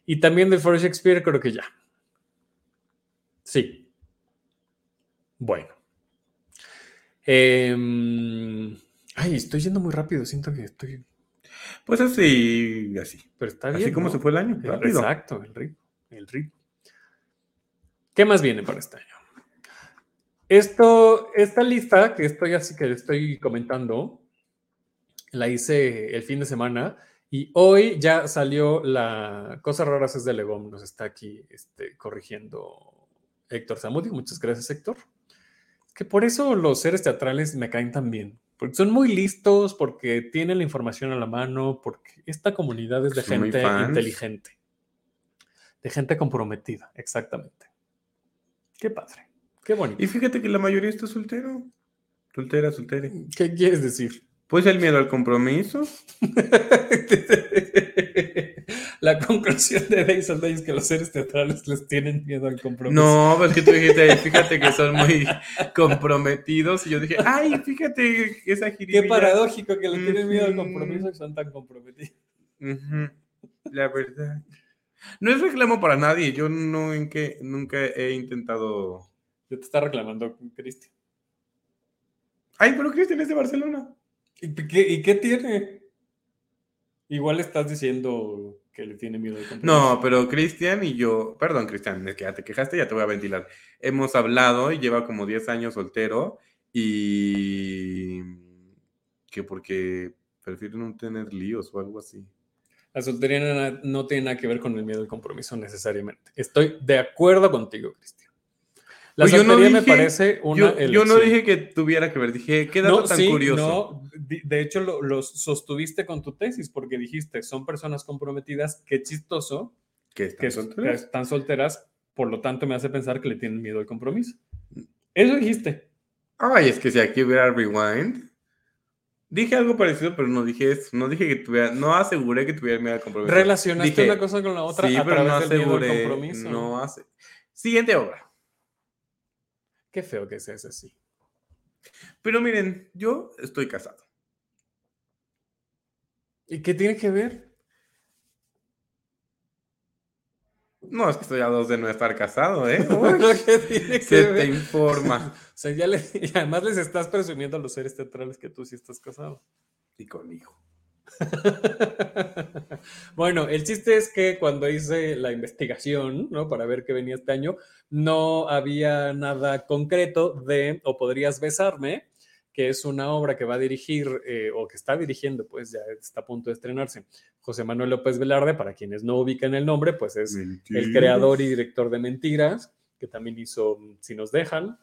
Y también del Foro Shakespeare, creo que ya. Sí. Bueno. Em, ay, estoy yendo muy rápido, siento que estoy... Pues así, así. Pero está bien. Así como se fue el año, rápido. Exacto, el ritmo, el ritmo. ¿Qué más viene para este año? Esto, esta lista que estoy así que estoy comentando, la hice el fin de semana y hoy ya salió la Cosas Raras es de Legom, nos está aquí este, corrigiendo Héctor Zamudio. Muchas gracias, Héctor. Que por eso los seres teatrales me caen tan bien. Porque son muy listos, porque tienen la información a la mano, porque esta comunidad es de gente inteligente. De gente comprometida, exactamente. Qué padre. Qué bonito. Y fíjate que la mayoría está soltero. Soltera, soltera. ¿Qué quieres decir? Pues el miedo al compromiso. la conclusión de Days of Days que los seres teatrales les tienen miedo al compromiso. No, pues que tú dijiste, fíjate que son muy comprometidos. Y yo dije, ay, fíjate esa jiribilla. Qué paradójico que le tienen miedo al compromiso y son tan comprometidos. La verdad. No es reclamo para nadie. Yo no en que nunca he intentado. Yo te está reclamando Cristian. Ay, pero Cristian es de Barcelona. ¿Y qué, ¿Y qué tiene? Igual estás diciendo que le tiene miedo al compromiso. No, pero Cristian y yo, perdón Cristian, es que ya te quejaste, ya te voy a ventilar. Hemos hablado y lleva como 10 años soltero y que porque prefiero no tener líos o algo así. La soltería no tiene nada que ver con el miedo al compromiso necesariamente. Estoy de acuerdo contigo, Cristian. La pues soltería me parece una yo, no dije que tuviera que ver, dije, qué dato tan curioso. No, de hecho lo, sostuviste con tu tesis porque dijiste, son personas comprometidas, qué chistoso que están, solteras? que están solteras, por lo tanto me hace pensar que le tienen miedo al compromiso. Eso dijiste. Ay, es que si aquí hubiera rewind, dije algo parecido, pero no dije eso, no dije que tuviera, no aseguré que tuviera miedo al compromiso. Relacionaste una cosa con la otra sí, a pero no aseguré, compromiso. No hace. Siguiente obra. Qué feo que seas así. Pero miren, yo estoy casado. ¿Y qué tiene que ver? No, es que estoy a dos de no estar casado, ¿eh? ¿Qué tiene que Se te informa. o sea, ya le, y además les estás presumiendo a los seres teatrales que tú sí estás casado. Y conmigo. bueno, el chiste es que cuando hice la investigación, ¿no? Para ver qué venía este año, no había nada concreto de O podrías besarme, que es una obra que va a dirigir eh, o que está dirigiendo, pues ya está a punto de estrenarse. José Manuel López Velarde, para quienes no ubican el nombre, pues es el creador y director de Mentiras, que también hizo Si nos dejan.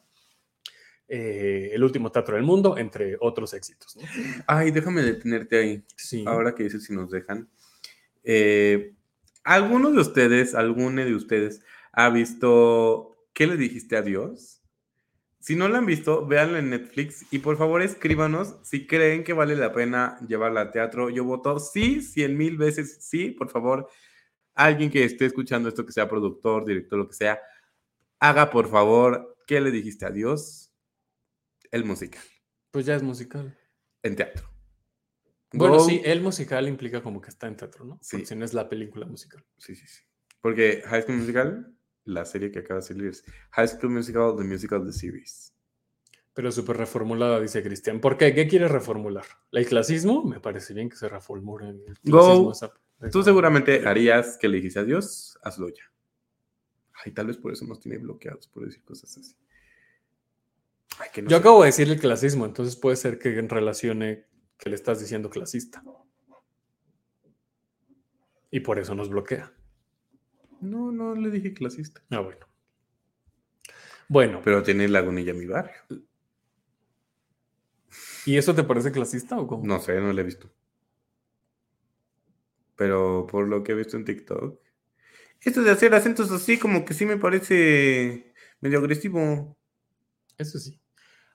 Eh, El último teatro del mundo, entre otros éxitos. Ay, déjame detenerte ahí. Sí. Ahora que dices si nos dejan. Eh, ¿Alguno de ustedes, alguno de ustedes ha visto ¿Qué le dijiste a Dios? Si no lo han visto, véanlo en Netflix y por favor escríbanos si creen que vale la pena llevarla al teatro. Yo voto sí, cien mil veces sí, por favor. Alguien que esté escuchando esto, que sea productor, director, lo que sea, haga por favor, ¿qué le dijiste a Dios? El musical. Pues ya es musical. En teatro. Bueno, Go- sí, el musical implica como que está en teatro, ¿no? Sí. Porque si no es la película musical. Sí, sí, sí. Porque High School Musical, la serie que acaba de salir es High School Musical, The Musical, The Series. Pero súper reformulada, dice Cristian. ¿Por qué? ¿Qué quiere reformular? ¿El clasismo? Me parece bien que se reformule el Go. clasismo. esa- Tú seguramente harías que le dijiste a Dios, hazlo ya. Ay, tal vez por eso nos tiene bloqueados, por decir cosas así. Ay, que no Yo sé. acabo de decir el clasismo, entonces puede ser que en relacione que le estás diciendo clasista. Y por eso nos bloquea. No, no le dije clasista. Ah, bueno. Bueno, Pero tiene Lagunilla mi barrio. ¿y eso te parece clasista o cómo? No sé, no lo he visto. Pero por lo que he visto en TikTok. Esto de hacer acentos así, como que sí me parece medio agresivo. Eso sí.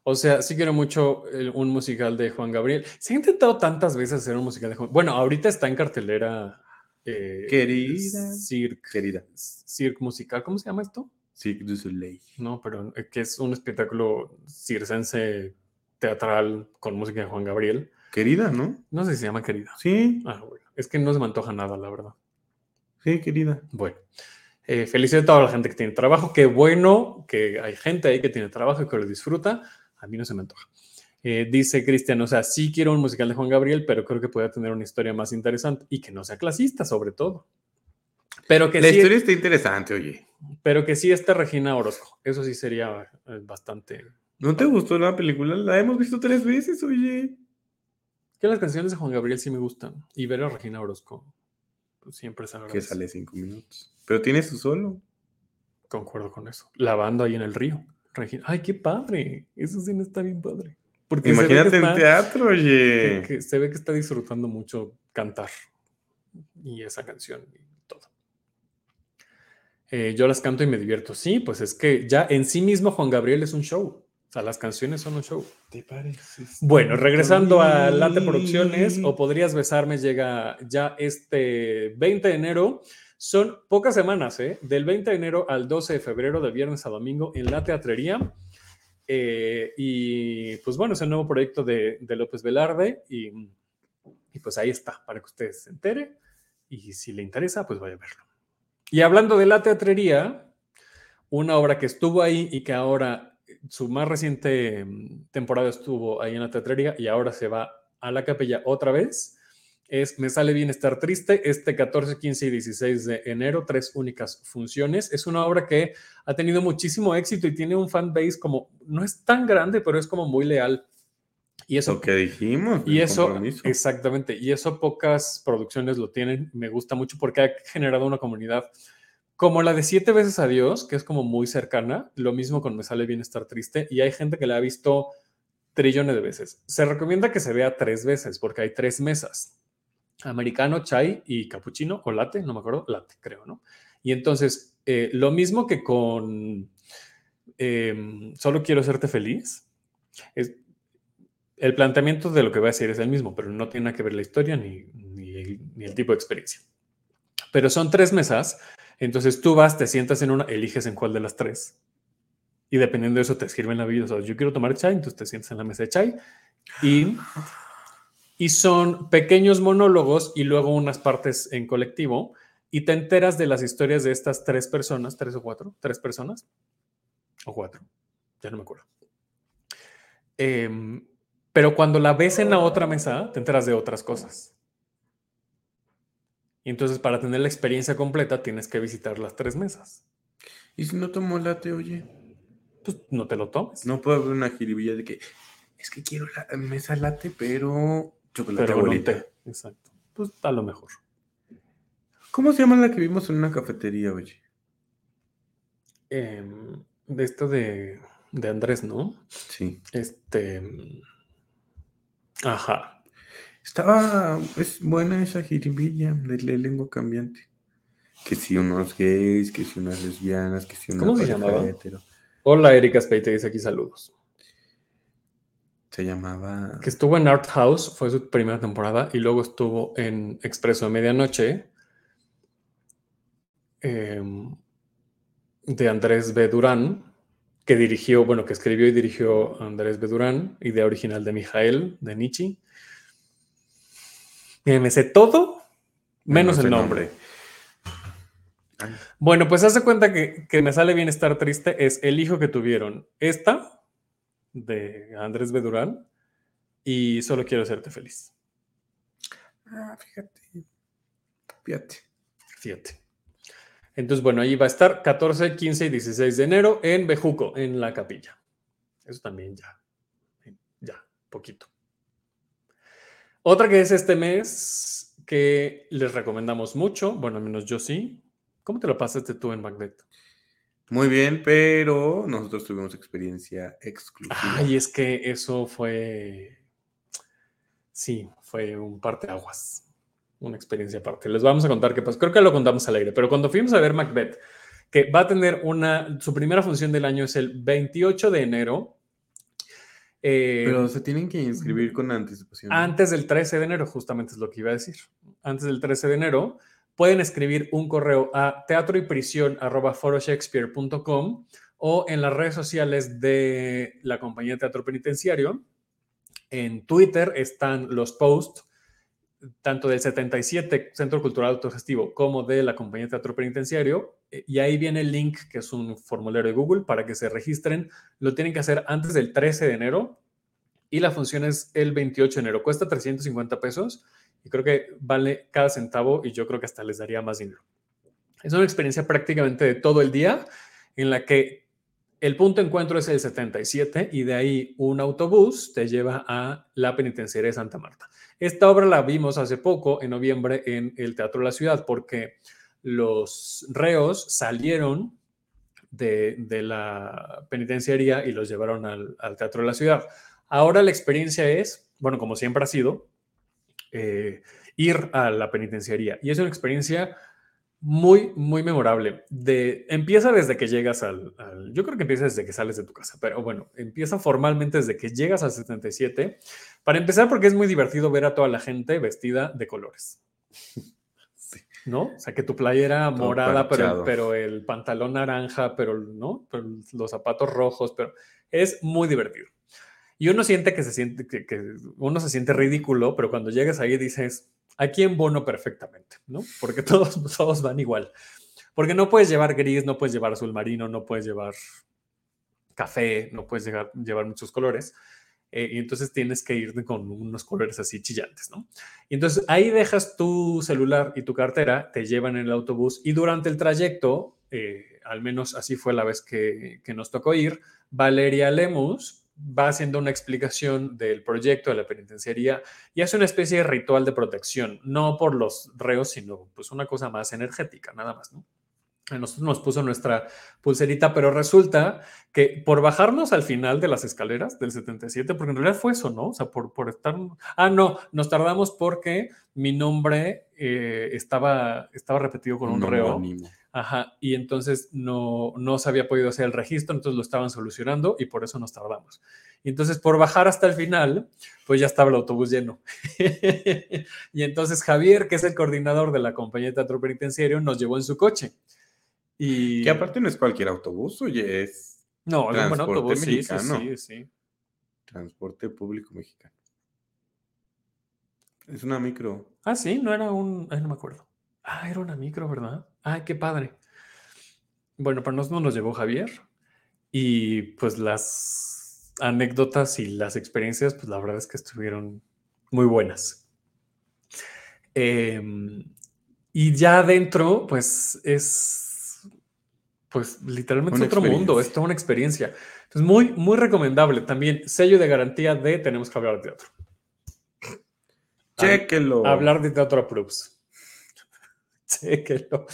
O sea, sí quiero mucho el- un musical de Juan Gabriel. Se ha intentado tantas veces hacer un musical de Juan Bueno, ahorita está en cartelera. eh, Querida. Cirque, Querida. Cirque musical. ¿Cómo se llama esto? Cirque du Soleil. No, pero eh, que es un espectáculo circense teatral con música de Juan Gabriel. Querida, ¿no? No sé si se llama Querida. Sí, Ah, bueno. Es que no se me antoja nada, la verdad. sí, querida. Bueno, eh, felicidades a toda la gente que tiene trabajo. Qué bueno que hay gente ahí que tiene trabajo y que lo disfruta. A mí no se me antoja. Eh, dice Cristian, o sea, sí quiero un musical de Juan Gabriel, pero creo que puede tener una historia más interesante y que no sea clasista, sobre todo. Pero que, La sí, historia está interesante, oye. pero que sí esté Regina Orozco. Eso sí sería eh, bastante. ¿No te gustó la película? La hemos visto tres veces, oye. Que las canciones de Juan Gabriel sí me gustan. Y ver a Regina Orozco pues, siempre se Que sale cinco minutos. Pero tiene su solo. Concuerdo con eso. Lavando ahí en el río. Regina. Ay, qué padre. Eso sí no está bien padre. Porque Imagínate en está- teatro, oye. que se ve que está disfrutando mucho cantar y esa canción y todo. Eh, yo las canto y me divierto. Sí, pues es que ya en sí mismo Juan Gabriel es un show. O sea, las canciones son un show. ¿Te pareces? Bueno, regresando a Late? Producciones, o Podrías Besarme llega ya este 20 de enero. Son pocas semanas, ¿eh? Del 20 de enero al 12 de febrero, de viernes a domingo, en la teatrería. Eh, y pues bueno, es el nuevo proyecto de, de López Velarde. Y, y pues ahí está, para que ustedes se entere. Y si le interesa, pues vaya a verlo. Y hablando de la teatrería, una obra que estuvo ahí y que ahora su más reciente mm, temporada estuvo ahí en la teatrería y ahora se va a la capilla otra vez. Es Me sale bien estar triste, este 14, 15 y 16 de enero, tres únicas funciones. Es una obra que ha tenido muchísimo éxito y tiene un fan base como, no es tan grande, pero es como muy leal. Y eso, Lo que dijimos. y eso, compromiso. exactamente, y eso pocas producciones lo tienen. Me gusta mucho porque ha generado una comunidad como la de Siete veces a Dios, que es como muy cercana. Lo mismo con Me sale bien estar triste. Y hay gente que la ha visto trillones de veces. Se recomienda que se vea tres veces porque hay tres mesas. Americano, chai y cappuccino o latte, no me acuerdo, latte creo, ¿no? Y entonces, eh, lo mismo que con eh, Solo quiero hacerte feliz, es, el planteamiento de lo que voy a decir es el mismo, pero no tiene nada que ver la historia ni, ni el tipo de experiencia. Pero son tres mesas, entonces tú vas, te sientas en una, eliges en cuál de las tres. Y dependiendo de eso te sirven la vida. O sea, yo quiero tomar chai, entonces te sientas en la mesa de chai. Y, y son pequeños monólogos y luego unas partes en colectivo. Y te enteras de las historias de estas tres personas, tres o cuatro, tres personas o cuatro, ya no me acuerdo. Eh, pero cuando la ves en la otra mesa, te enteras de otras cosas. Y entonces para tener la experiencia completa tienes que visitar las tres mesas. ¿Y si no tomo late, oye? Pues no te lo tomes. No puedo haber una jiribilla de que es que quiero la mesa late, pero chocolate pero. Exacto. Pues a lo mejor. ¿Cómo se llama la que vimos en una cafetería, oye? Em, de esto de de Andrés, ¿no? Sí. Este. Ajá. Estaba. Es buena esa jiribilla de la lengua cambiante. Que si unos gays, que si unas lesbianas, que si una ¿Cómo se llamaba? hetero. Hola, Erika Spey, te dice aquí saludos. Se llamaba. Que estuvo en Art House, fue su primera temporada, y luego estuvo en Expreso de Medianoche, em, de Andrés B. Durán, que dirigió, bueno, que escribió y dirigió Andrés B. Durán, idea original de Mijael, de Nietzsche. Y me sé todo, menos el nombre. Bueno, pues hace cuenta que, que me sale bien estar triste. Es el hijo que tuvieron. Esta, de Andrés B. Durán, y solo quiero hacerte feliz. Ah, fíjate. Fíjate. Fíjate. Entonces, bueno, ahí va a estar 14, 15 y 16 de enero en Bejuco, en la capilla. Eso también ya. Ya, poquito. Otra que es este mes que les recomendamos mucho. Bueno, al menos yo sí. ¿Cómo te lo pasaste tú en Macbeth? Muy bien, pero nosotros tuvimos experiencia exclusiva. Ay, es que eso fue. Sí, fue un parteaguas. Una experiencia aparte. Les vamos a contar qué pasó. Creo que lo contamos al aire, pero cuando fuimos a ver Macbeth, que va a tener una. Su primera función del año es el 28 de enero. eh, Pero se tienen que inscribir con anticipación. antes del 13 de enero, justamente es lo que iba a decir. Antes del 13 de enero, pueden escribir un correo a teatro prisión o en las redes sociales de la compañía Teatro Penitenciario. En Twitter están los posts tanto del 77 Centro Cultural Autogestivo como de la compañía Teatro Penitenciario. Y ahí viene el link, que es un formulario de Google, para que se registren. Lo tienen que hacer antes del 13 de enero y la función es el 28 de enero. Cuesta 350 pesos y creo que vale cada centavo y yo creo que hasta les daría más dinero. Es una experiencia prácticamente de todo el día en la que el punto de encuentro es el 77 y de ahí un autobús te lleva a la penitenciaria de Santa Marta. Esta obra la vimos hace poco, en noviembre, en el Teatro de la Ciudad, porque los reos salieron de, de la penitenciaría y los llevaron al, al Teatro de la Ciudad. Ahora la experiencia es, bueno, como siempre ha sido, eh, ir a la penitenciaría. Y es una experiencia muy, muy memorable. De, empieza desde que llegas al, al- Yo creo que empieza desde que sales de tu casa, pero bueno, empieza formalmente desde que llegas al 77. Para empezar, porque es muy divertido ver a toda la gente vestida de colores. ¿No? O sea, que tu playera Todo morada, pero, pero el pantalón naranja, pero no, pero los zapatos rojos, pero es muy divertido. Y uno siente que se siente que, uno se siente ridículo, pero cuando llegas ahí dices, aquí embono perfectamente, ¿no? Porque todos, todos van igual. Porque no puedes llevar gris, no puedes llevar azul marino, no puedes llevar café, no puedes llevar muchos colores. eh, y entonces tienes que ir con unos colores así chillantes, ¿no? Y entonces ahí dejas tu celular y tu cartera, te llevan en el autobús y durante el trayecto, eh, al menos así fue la vez que, que nos tocó ir, Valeria Lemus va haciendo una explicación del proyecto de la penitenciaría y hace una especie de ritual de protección, no por los reos, sino pues una cosa más energética, nada más, ¿no? A nosotros nos puso nuestra pulserita, pero resulta que por bajarnos al final de las escaleras del 77, porque en realidad fue eso, ¿no? O sea, por, por estar... Ah, no, nos tardamos porque mi nombre eh, estaba, estaba repetido con un, Un reo. Ajá, y entonces no, no se había podido hacer el registro, entonces lo estaban solucionando y por eso nos tardamos. Y entonces por bajar hasta el final, pues ya estaba el autobús lleno. y entonces Javier, que es el coordinador de la compañía de teatro penitenciario, nos llevó en su coche. Y Que aparte no es cualquier autobús, oye, es no, es un buen autobús, sí, sí, mexicano. sí, sí. transporte público mexicano. Es una micro. Ah, sí, no era un, ay, no me acuerdo. Ah, era una micro, ¿verdad? Ay, qué padre. Bueno, para nosotros nos llevó Javier y pues las anécdotas y las experiencias, pues la verdad es que estuvieron muy buenas. Em, y ya adentro, pues es, pues literalmente Una es otro mundo, es toda una experiencia. Entonces, muy, muy recomendable. También sello de garantía de tenemos que hablar de teatro. Chéquelo. Hablar de teatro approves. Chéquelo.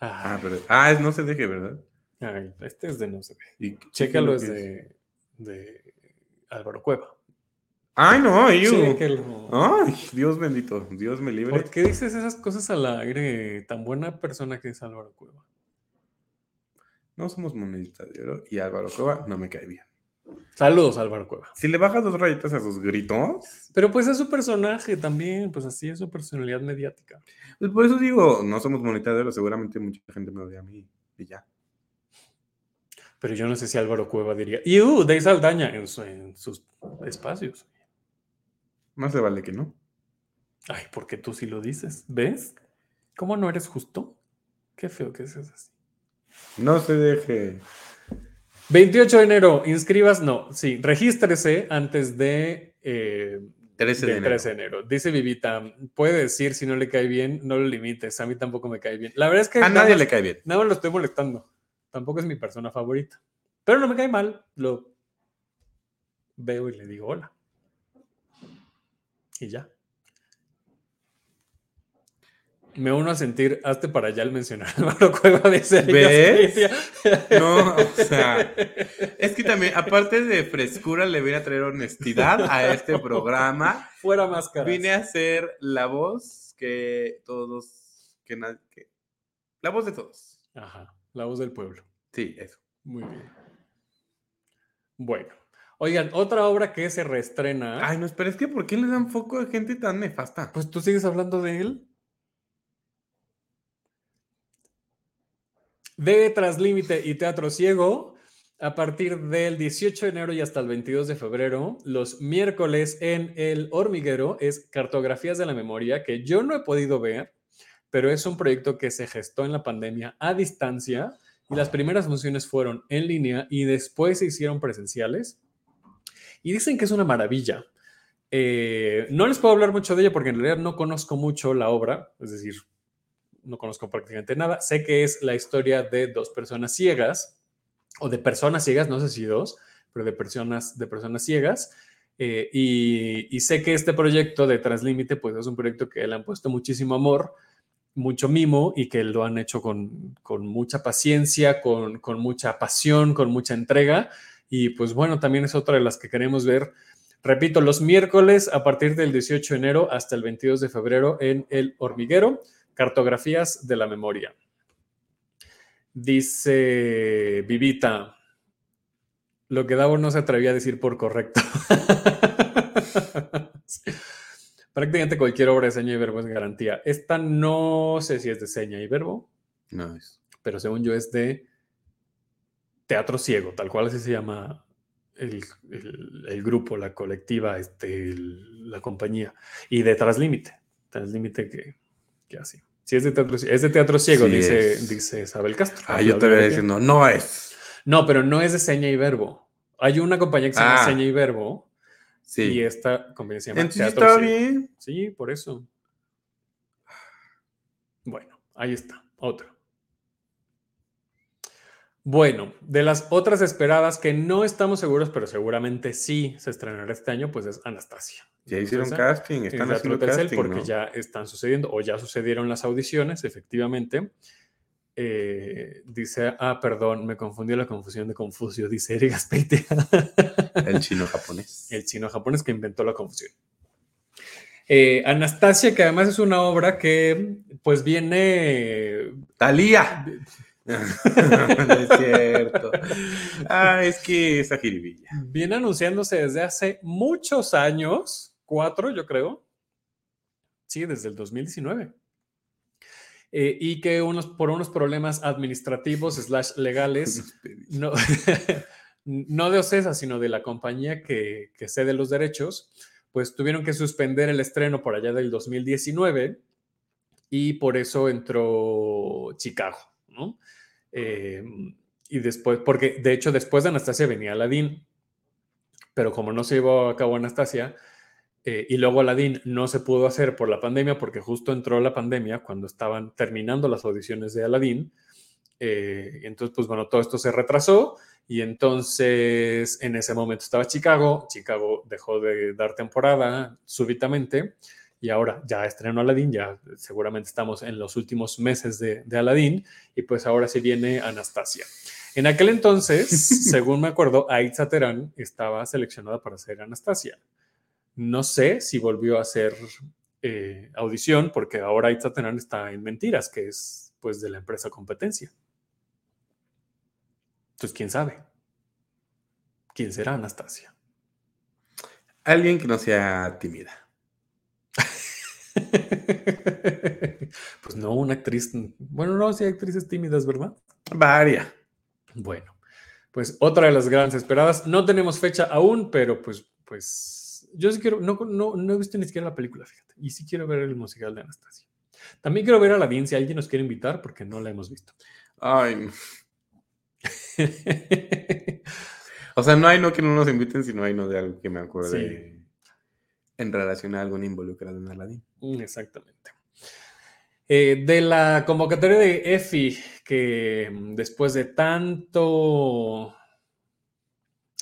Ah, Ah, pero. Ah, es no se deje, ¿verdad? Ay, este es de no se ve. Chécalo, es de, de Álvaro Cueva. Ay, no, yo. Ay, Dios bendito, Dios me libre. ¿Por qué dices esas cosas al aire? Tan buena persona que es Álvaro Cueva. No somos moneditas de oro y Álvaro Cueva no me cae bien. Saludos, Álvaro Cueva. Si le bajas dos rayitas a sus gritos. Pero pues es su personaje también, pues así es su personalidad mediática. Pues por eso digo, no somos oro, seguramente mucha gente me odia a mí y ya. Pero yo no sé si Álvaro Cueva diría, ¡Iu! De Saldaña en, en sus espacios. Más se vale que no. Ay, porque tú sí lo dices. ¿Ves? ¿Cómo no eres justo? Qué feo que seas así. No se deje. 28 de enero, inscribas, no, sí, regístrese antes de, 13, eh, de, enero. 13 de enero. Dice Vivita, puede decir si no le cae bien, no lo limites, a mí tampoco me cae bien. La verdad es que... A nadie le cae bien. Nada más lo estoy molestando. Tampoco es mi persona favorita. Pero no me cae mal, lo veo y le digo hola. Y ya. Me uno a sentir, hazte para allá al mencionar Álvaro Cueva de. No, o sea, es que también, aparte de frescura, le voy a traer honestidad a este programa. Fuera máscara. Vine a ser la voz que todos, que la voz de todos. Ajá, la voz del pueblo. Sí, eso. Muy bien. Bueno, oigan, otra obra que se reestrena. Ay, no, pero es que ¿por qué le dan foco a gente tan nefasta? Pues tú sigues hablando de él. De Traslímite y Teatro Ciego, a partir del 18 de enero y hasta el 22 de febrero, los miércoles en El Hormiguero es Cartografías de la Memoria, que yo no he podido ver, pero es un proyecto que se gestó en la pandemia a distancia y las primeras funciones fueron en línea y después se hicieron presenciales. Y dicen que es una maravilla. Eh, no les puedo hablar mucho de ella porque en realidad no conozco mucho la obra, es decir, no conozco prácticamente nada. Sé que es la historia de dos personas ciegas, o de personas ciegas, no sé si dos, pero de personas, de personas ciegas. Eh, y, sé que este proyecto de Translímite, pues es un proyecto que le han puesto muchísimo amor, mucho mimo y que lo han hecho con, mucha paciencia, con, con, mucha pasión, con mucha entrega. Y pues bueno, también es otra de las que queremos ver. Repito, los miércoles a partir del 18 de enero hasta el 22 de febrero en El Hormiguero. Cartografías de la memoria. Dice Vivita, lo que Davo no se atrevía a decir por correcto. Prácticamente cualquier obra de seña y verbo es garantía. Esta no sé si es de seña y verbo. No es. Pero según yo es de teatro ciego, tal cual así se llama el, grupo, la colectiva, este, la compañía. Y de Translímite. Translímite que así. Si es de teatro, es de teatro ciego, dice, dice Isabel Castro. Ah, yo te voy diciendo, no es. No, pero no es de seña y verbo. Hay una compañía que se llama ah. Seña y Verbo. Sí. Y esta compañía se llama Entonces Teatro está bien. Sí, por eso. Bueno, ahí está. Otro. Bueno, de las otras esperadas que no estamos seguros, pero seguramente sí se estrenará este año, pues es Anastasia. Ya hicieron casting, están haciendo casting, porque ya están sucediendo o ya sucedieron las audiciones, efectivamente. Eh, dice, ah, perdón, me confundió la confusión de Confucio, dice Eric Aspeitia. El chino japonés. El chino japonés que inventó la confusión. Eh, Anastasia, que además es una obra que pues viene... Talía. no es cierto. Ah, es que esa jiribilla. Viene anunciándose desde hace muchos años, cuatro yo creo. Sí, desde el 2019. Eh, y que unos, por unos problemas administrativos slash legales, no, no de OCESA, sino de la compañía que, que cede los derechos, pues tuvieron que suspender el estreno por allá del 2019 y por eso entró Chicago, ¿no? Eh, y después, porque de hecho después de Anastasia venía Aladdin, pero como no se llevó a cabo Anastasia, eh, y luego Aladdin no se pudo hacer por la pandemia, porque justo entró la pandemia cuando estaban terminando las audiciones de Aladdin. Eh, entonces, pues bueno, todo esto se retrasó y entonces en ese momento estaba Chicago. Chicago dejó de dar temporada súbitamente y ahora ya estrenó Aladdin, ya seguramente estamos en los últimos meses de, de Aladdin y pues ahora sí viene Anastasia. En aquel entonces, según me acuerdo, Aitza Terán estaba seleccionada para ser Anastasia. No sé si volvió a hacer eh, audición, porque ahora Aitza Terán está en Mentiras, que es pues de la empresa competencia. Entonces, ¿quién sabe? ¿Quién será Anastasia? Alguien que no sea tímida. pues no, una actriz. Bueno, no, sí hay actrices tímidas, ¿verdad? Varia. Bueno, pues otra de las grandes esperadas. No tenemos fecha aún, pero pues, pues yo sí quiero, no, no, he visto ni siquiera la película, fíjate. Y sí quiero ver el musical de Anastasia. También quiero ver a la audiencia. ¿Alguien nos quiere invitar? Porque no la hemos visto. Ay. o sea, no hay no que no nos inviten, sino hay no de algo que me acuerde en relación a algo involucrado en Aladdin. Mm, exactamente. Eh, de la convocatoria de EFI, que mm, después de tanto,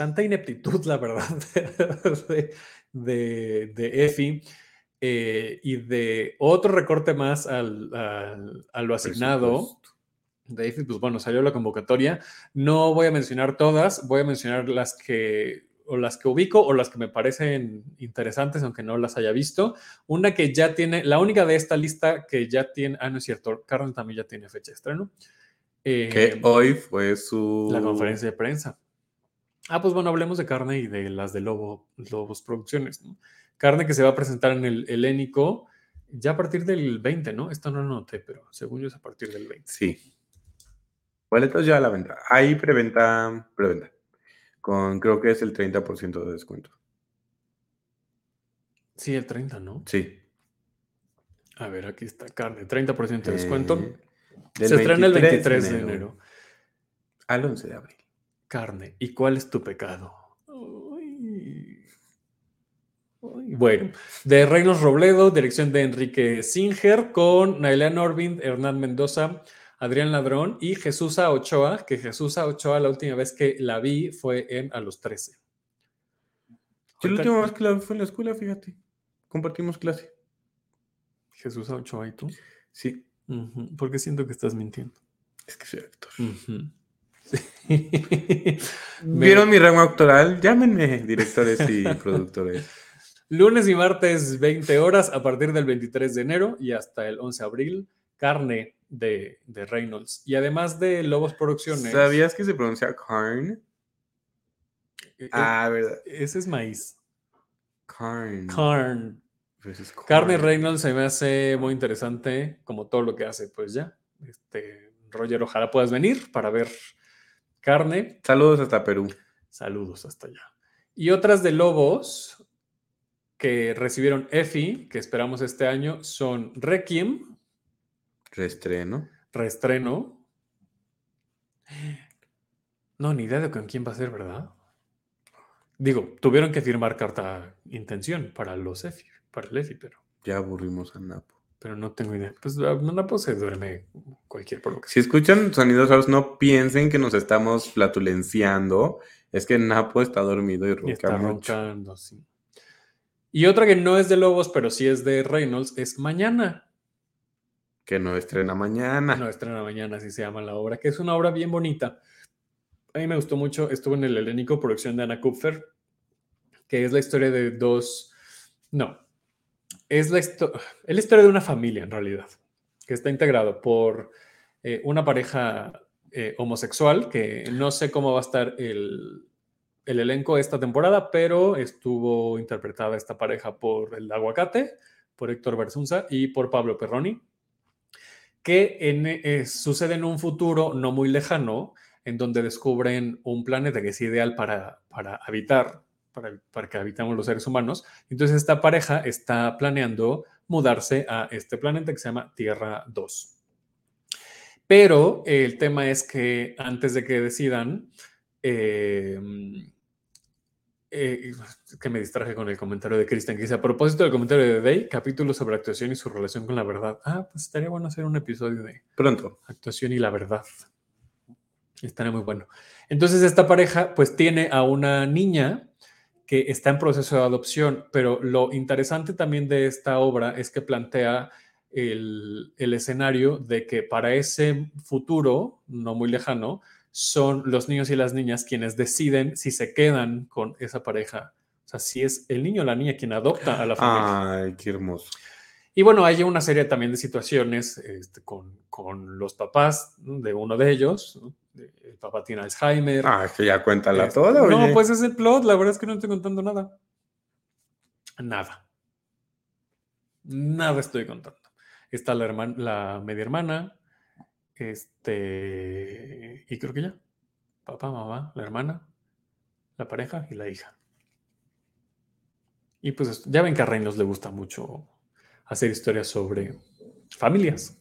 tanta ineptitud, la verdad, de, EFI eh, y de otro recorte más al, a lo asignado de EFI, pues bueno, salió la convocatoria. No voy a mencionar todas, voy a mencionar las que o las que ubico o las que me parecen interesantes, aunque no las haya visto. Una que ya tiene, la única de esta lista que ya tiene, ah, no es cierto, Carmen también ya tiene fecha de estreno. que eh, hoy fue su... La conferencia de prensa. Ah, pues bueno, hablemos de carne y de las de Lobo, Lobos Producciones. Carne que se va a presentar en el Helénico ya a partir del 20, ¿no? Esto no lo noté, pero según yo es a partir del 20. Sí. Boletos ya a la venta. Hay preventa, preventa con creo que es el 30% de descuento. Sí, el 30, ¿no? Sí. A ver, aquí está carne, 30% de descuento. Eh, Se estrena el 23 de enero. Al 11 de abril. Carne. ¿Y cuál es tu pecado? Bueno, de Reinos Robledo, dirección de Enrique Singer, con Nailea Norvind, Hernán Mendoza, Adrián Ladrón y Jesús Ochoa, que Jesús Ochoa la última vez que la vi fue en a los 13. Yo la última vez que la vi fue en la escuela, fíjate. Compartimos clase. Jesús Ochoa y tú. Sí. Porque siento que estás mintiendo. Es que soy actor. ¿Vieron mi rango actoral? Llámenme, directores y productores. Lunes y martes, 20 horas, a partir del 23 de enero y hasta el 11 de abril. Carne, de, Reynolds. Y además de Lobos Producciones. ¿Sabías que se pronuncia Carn? E, e, ah, verdad. Ese es maíz. Carn. Carn. Pues Carne Reynolds se me hace muy interesante, como todo lo que hace, pues ya. Este, Roger, ojalá puedas venir para ver carne. Saludos hasta Perú. Saludos hasta allá. Y otras de Lobos que recibieron EFI, que esperamos este año, son Requiem, Reestreno. Reestreno. No, ni idea de con quién va a ser, ¿verdad? Digo, tuvieron que firmar carta intención para los EFI, para el EFI, pero. Ya aburrimos a Napo. Pero no tengo idea. Pues Napo se duerme cualquier por Si escuchan sonidos raros, no piensen que nos estamos flatulenciando. Es que Napo está dormido y ronca está roncando, sí. Y otra que no es de Lobos, pero sí es de Reynolds, es Mañana. Que no estrena mañana. No estrena mañana, así se llama la obra, que es una obra bien bonita. A mí me gustó mucho, estuvo en el helénico, producción de Anna Kupfer, que es la historia de dos, no, es la, historia de una familia en realidad, que está integrado por eh, una pareja eh, homosexual, que no sé cómo va a estar el, el elenco esta temporada, pero estuvo interpretada esta pareja por el aguacate, por Héctor Bersunza y por Pablo Perroni que eh, sucede en un futuro no muy lejano, en donde descubren un planeta que es ideal para, para habitar, para, para, que habitamos los seres humanos. Entonces esta pareja está planeando mudarse a este planeta que se llama Tierra 2. Pero el tema es que antes de que decidan, eh, eh, que me distraje con el comentario de Cristian, que dice, a propósito del comentario de Day, capítulo sobre actuación y su relación con la verdad. Ah, pues estaría bueno hacer un episodio de pronto. Actuación y la verdad. Estaría muy bueno. Entonces esta pareja pues tiene a una niña que está en proceso de adopción, pero lo interesante también de esta obra es que plantea el, el escenario de que para ese futuro, no muy lejano, son los niños y las niñas quienes deciden si se quedan con esa pareja. O sea, si es el niño o la niña quien adopta a la familia. Ay, qué hermoso. Y bueno, hay una serie también de situaciones este, con, con, los papás de uno de ellos. El papá tiene Alzheimer. Ah, que ya cuéntala este, toda. No, pues es el plot. La verdad es que no estoy contando nada. Nada. Nada estoy contando. Está la, hermana, la media hermana. Este. Y creo que ya. Papá, mamá, la hermana, la pareja y la hija. Y pues ya ven que a Reinos le gusta mucho hacer historias sobre familias.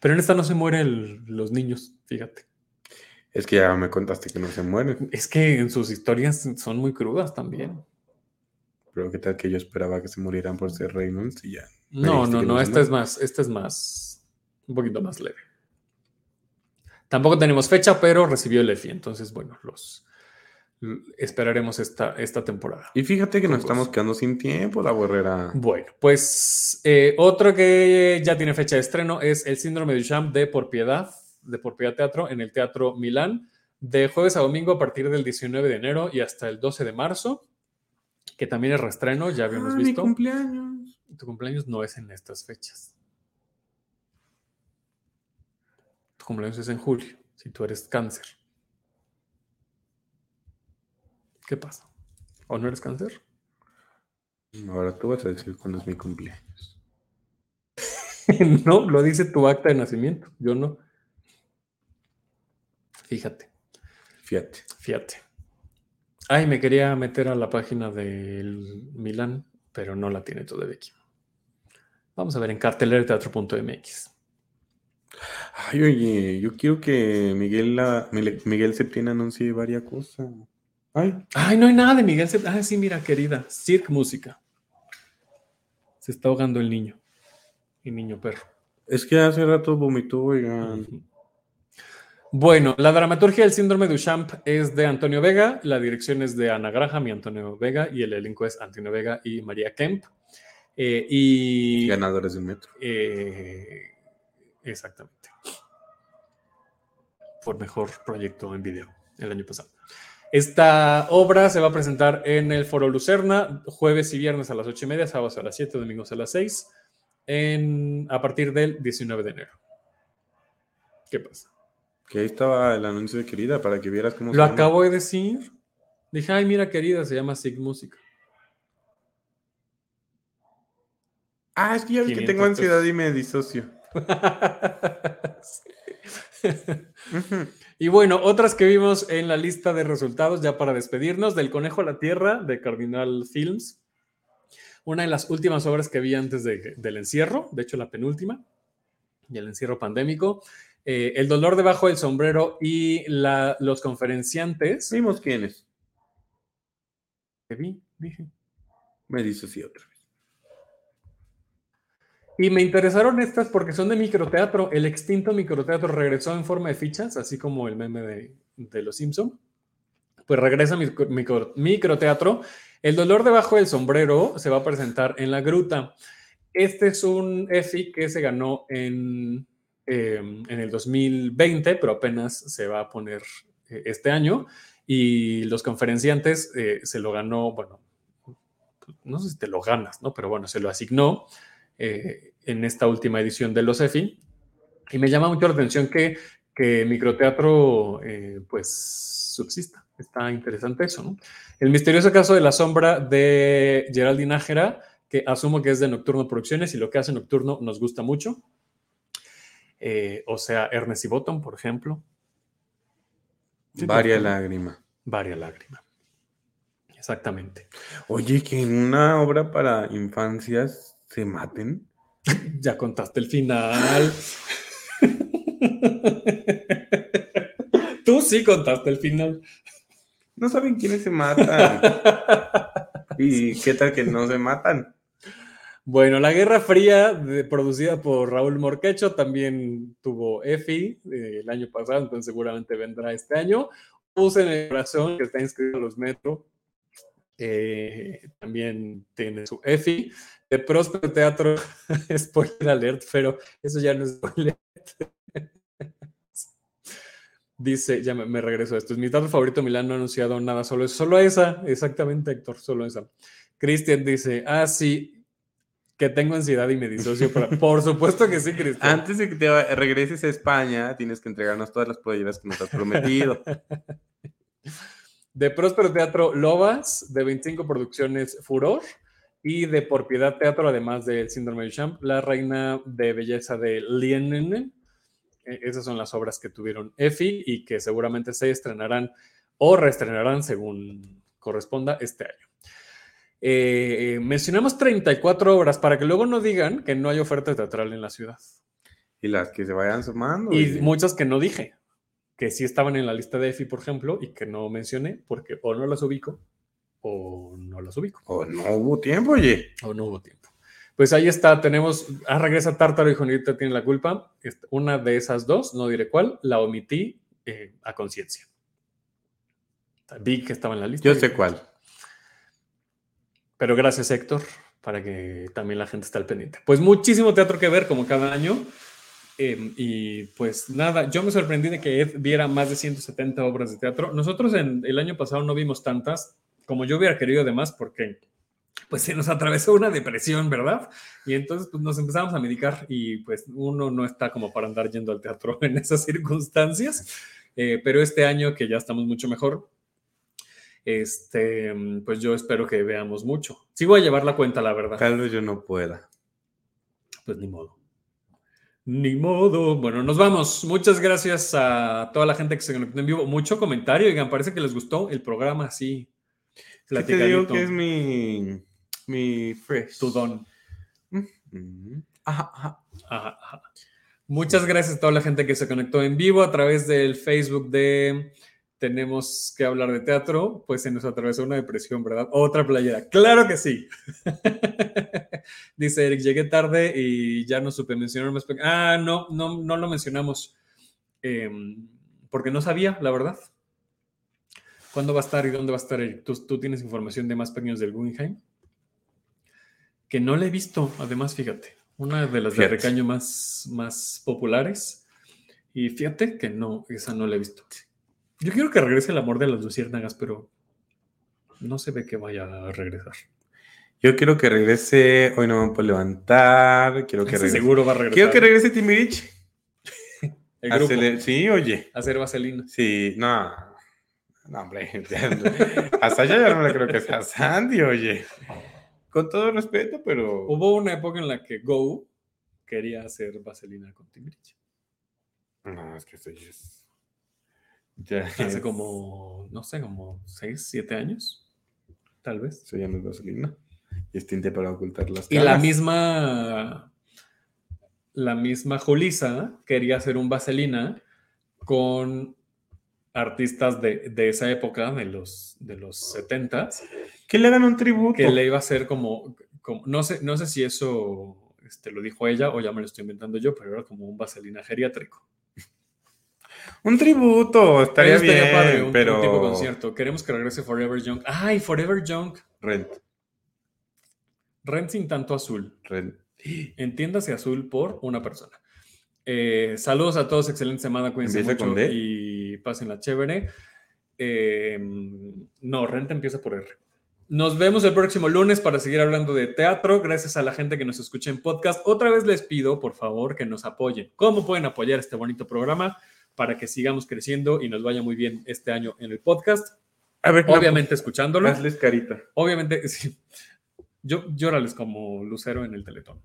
Pero en esta no se mueren los niños, fíjate. Es que ya me contaste que no se mueren. Es que en sus historias son muy crudas también. Pero qué tal que yo esperaba que se murieran por ser Reynolds y ya. No, no, no, esta es más, esta es más, un poquito más leve. Tampoco tenemos fecha, pero recibió el EFI, entonces bueno, los, esperaremos esta, esta temporada. Y fíjate que nos estamos quedando sin tiempo, la borrera. Bueno, pues eh, otro que ya tiene fecha de estreno es el síndrome de Duchamp de Por Piedad, de Por Piedad Teatro en el Teatro Milán, de jueves a domingo a partir del 19 de enero y hasta el 12 de marzo, que también es reestreno, ya habíamos ah, visto. Mi cumpleaños. Tu cumpleaños no es en estas fechas. Tu cumpleaños es en julio, si tú eres cáncer. ¿Qué pasa? ¿O no eres cáncer? Ahora tú vas a decir cuándo es mi cumpleaños. no, lo dice tu acta de nacimiento, yo no. Fíjate. Fíjate. Fíjate. Ay, me quería meter a la página del Milán, pero no la tiene todavía aquí. Vamos a ver en cartelerteatro.mx. Ay, oye, yo quiero que Miguel, la, Miguel Septién anuncie varias cosas. Ay. Ay, no hay nada de Miguel. Ay, sí, mira, querida. Cirque Música. Se está ahogando el niño. El niño perro. Es que hace rato vomitó, oigan. Bueno, la dramaturgia del síndrome de Duchamp es de Antonio Vega, la dirección es de Ana Graham y Antonio Vega, y el elenco es Antonio Vega y María Kemp. Eh, y ganadores de un metro. Eh, exactamente. Por mejor proyecto en video el año pasado. Esta obra se va a presentar en el Foro Lucerna, jueves y viernes a las ocho y media, sábados a las 7, domingos a las 6, en, a partir del 19 de enero. ¿Qué pasa? Que ahí estaba el anuncio de querida para que vieras cómo Lo acabo de decir. Dije, ay, mira, querida, se llama Sig Música. Ah, es que ya que tengo ansiedad y me disocio. Y bueno, otras que vimos en la lista de resultados, ya para despedirnos, del Conejo a la Tierra de Cardinal Films. Una de las últimas obras que vi antes del encierro, de hecho la penúltima, y el encierro pandémico. Eh, el dolor debajo del sombrero y los conferenciantes. Vimos quiénes. ¿Qué vi? Dije. Me dice sí otra. Y me interesaron estas porque son de microteatro. El extinto microteatro regresó en forma de fichas, así como el meme de, Los Simpson. Pues regresa micro, microteatro. El dolor debajo del sombrero se va a presentar en la gruta. Este es un EFI que se ganó en Em, en el 2020, pero apenas se va a poner eh, este año. Y los conferenciantes eh, se lo ganó, bueno, no sé si te lo ganas, ¿no? Pero bueno, se lo asignó eh, en esta última edición de los EFI. Y me llama mucho la atención que, que microteatro, pues, subsista. Está interesante eso, ¿no? El misterioso caso de la sombra de Geraldine Nájera, que asumo que es de Nocturno Producciones y lo que hace Nocturno nos gusta mucho. Eh, o sea, Ernest y Bottom, por ejemplo. Varia lágrima. Varia lágrima. Exactamente. Oye, que en una obra para infancias se maten. ya contaste el final. Tú sí contaste el final. No saben quiénes se matan. ¿Y qué tal que no se matan? Bueno, la Guerra Fría, producida por Raúl Morquecho, también tuvo EFI eh, el año pasado, entonces seguramente vendrá este año. Puse en el corazón, que está inscrito en los Metro, eh, también tiene su EFI. De Próspero Teatro, spoiler alert, pero eso ya no es spoiler. Dice, ya me, regreso a esto. Es mi teatro favorito Milán no ha anunciado nada, solo es solo esa. Exactamente, Héctor, solo esa. Cristian dice, ah, sí, que tengo ansiedad y me disocio. Por supuesto que sí, Cristian. Antes de que te regreses a España, tienes que entregarnos todas las playeras que nos has prometido. de Próspero Teatro Lobas, de 25 Producciones Furor y de Por Piedad Teatro, además del Síndrome de Champ, La Reina de Belleza de Lienen. E, esas son las obras que tuvieron EFI y que seguramente se estrenarán o reestrenarán según corresponda este año. Eh, mencionamos 34 obras para que luego no digan que no hay oferta teatral en la ciudad. Y las que se vayan sumando. Y, muchas que no dije, que sí estaban en la lista de EFI, por ejemplo, y que no mencioné porque o no las ubico o no las ubico. O no hubo tiempo, oye. O no hubo tiempo. Pues ahí está, tenemos, ah, regresa Tártaro y Juanita tiene la culpa. Una de esas dos, no diré cuál, la omití eh, a conciencia. Vi que estaba en la lista. Yo sé cuál. Pero gracias, Héctor, para que también la gente esté al pendiente. Pues muchísimo teatro que ver, como cada año. Em, y pues nada, yo me sorprendí de que Ed viera más de 170 obras de teatro. Nosotros en el año pasado no vimos tantas como yo hubiera querido además, porque pues se nos atravesó una depresión, ¿verdad? Y entonces pues, nos empezamos a medicar y pues uno no está como para andar yendo al teatro en esas circunstancias, eh, pero este año que ya estamos mucho mejor, este, pues yo espero que veamos mucho. Sí voy a llevar la cuenta, la verdad. Tal vez yo no pueda. Pues ni modo. Ni modo. Bueno, nos vamos. Muchas gracias a toda la gente que se conectó en vivo. Mucho comentario. Oigan, parece que les gustó el programa así. ¿Qué te digo que es mi mi fresh. Tu don. Muchas gracias a toda la gente que se conectó en vivo a través del Facebook de Tenemos que hablar de teatro. Pues se nos atravesó una depresión, ¿verdad? Otra playera. Claro que sí. Dice Eric, llegué tarde y ya no supe mencionar más. Ah, no, no, no lo mencionamos. Em, porque no sabía, la verdad. ¿Cuándo va a estar y dónde va a estar Eric? ¿Tú, tú tienes información de más pequeños del Guggenheim? que no la he visto, además, fíjate, una de las de recaño más, más populares. Y fíjate que no, esa no la he visto. Yo quiero que regrese el amor de las luciérnagas, pero no se ve que vaya a regresar. Yo quiero que regrese, hoy no me puedo levantar, quiero que regrese. Seguro va a regresar. Quiero que regrese Timirich. sí, oye. Hacer vaselina. Sí, no. No, hombre. Hasta allá ya no le creo que sea Sandy, oye. Con todo respeto, pero. Hubo una época en la que Go quería hacer vaselina con Timbridge. No, es que esto ya es. Ya Hace como, no sé, como 6, 7 años. Tal vez. No es vaselina. Y es tinte para ocultar las caras. Y la misma. La misma Julisa quería hacer un vaselina con artistas de, de, esa época, de los, de los 70 que le hagan un tributo. Que le iba a hacer como, como no, sé, no sé si eso este, lo dijo ella o ya me lo estoy inventando yo, pero era como un vaselina geriátrico. Un tributo, estaría bien, padre, un, pero... tipo concierto. Queremos que regrese Forever Young. ¡Ay, Forever Young! Rent. Rent sin tanto azul. Rent. Entiéndase azul por una persona. Eh, saludos a todos, excelente semana, cuídense mucho y pasen la chévere. Eh, no, Rent empieza por R. Nos vemos el próximo lunes para seguir hablando de teatro. Gracias a la gente que nos escucha en podcast. Otra vez les pido, por favor, que nos apoyen. ¿Cómo pueden apoyar este bonito programa para que sigamos creciendo y nos vaya muy bien este año en el podcast? A ver, Obviamente escuchándolo. Hazles carita. Obviamente, sí. Yo llórales como Lucero en el Teletón.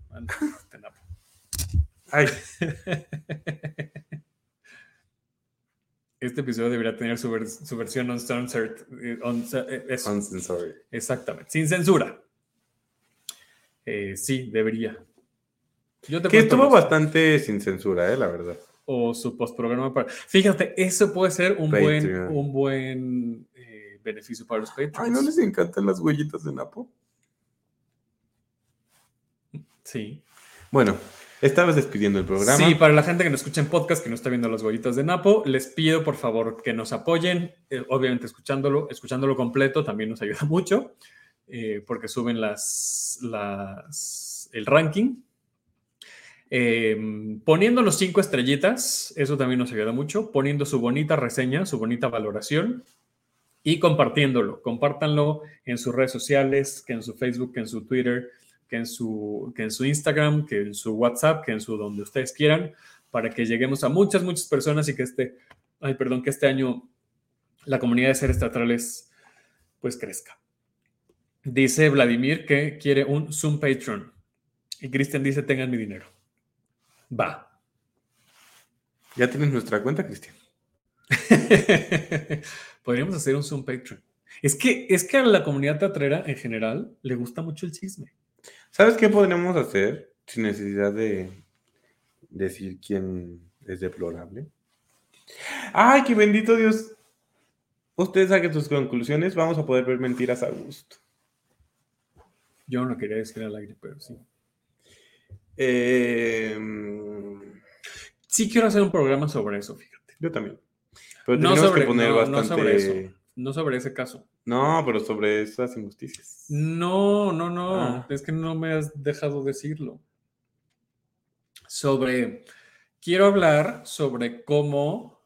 Ay. este episodio debería tener su, versión uncensored. Eh, uncensored. Exactamente, sin censura. Eh, sí, debería. que estuvo bastante sin censura, eh, la verdad. O su postprograma para. Fíjate, eso puede ser un buen, un buen beneficio para los Patreons. Ay, ¿no les encantan las huellitas de Napo? Sí. Bueno, Estabas despidiendo el programa. Sí, para la gente que nos escucha en podcast, que no está viendo las huellitas de Napo, les pido por favor que nos apoyen. Eh, obviamente escuchándolo, escuchándolo completo también nos ayuda mucho, eh, porque suben las, el ranking. Em, poniendo los cinco estrellitas, eso también nos ayuda mucho, poniendo su bonita reseña, su bonita valoración y compartiéndolo. Compártanlo en sus redes sociales, que en su Facebook, en su Twitter, que en su, que en su Instagram, que en su WhatsApp, que en su donde ustedes quieran, para que lleguemos a muchas, muchas personas y que este, ay, perdón, que este año la comunidad de seres teatrales pues crezca. Dice Vladimir que quiere un Zoom Patreon. Y Cristian dice, tengan mi dinero. Va. Ya tienes nuestra cuenta, Cristian. Podríamos hacer un Zoom Patreon. Es que, es que a la comunidad teatrera en general le gusta mucho el chisme. ¿Sabes qué podríamos hacer sin necesidad de decir quién es deplorable? ¡Ay, qué bendito Dios! Ustedes saquen sus conclusiones, vamos a poder ver mentiras a gusto. Yo no quería decir al aire, pero sí. Eh, sí quiero hacer un programa sobre eso, fíjate. Yo también no sobre, sobre eso. No sobre ese caso. No, pero sobre esas injusticias. No, no, no. Ah. Es que no me has dejado decirlo. Sobre. Quiero hablar sobre cómo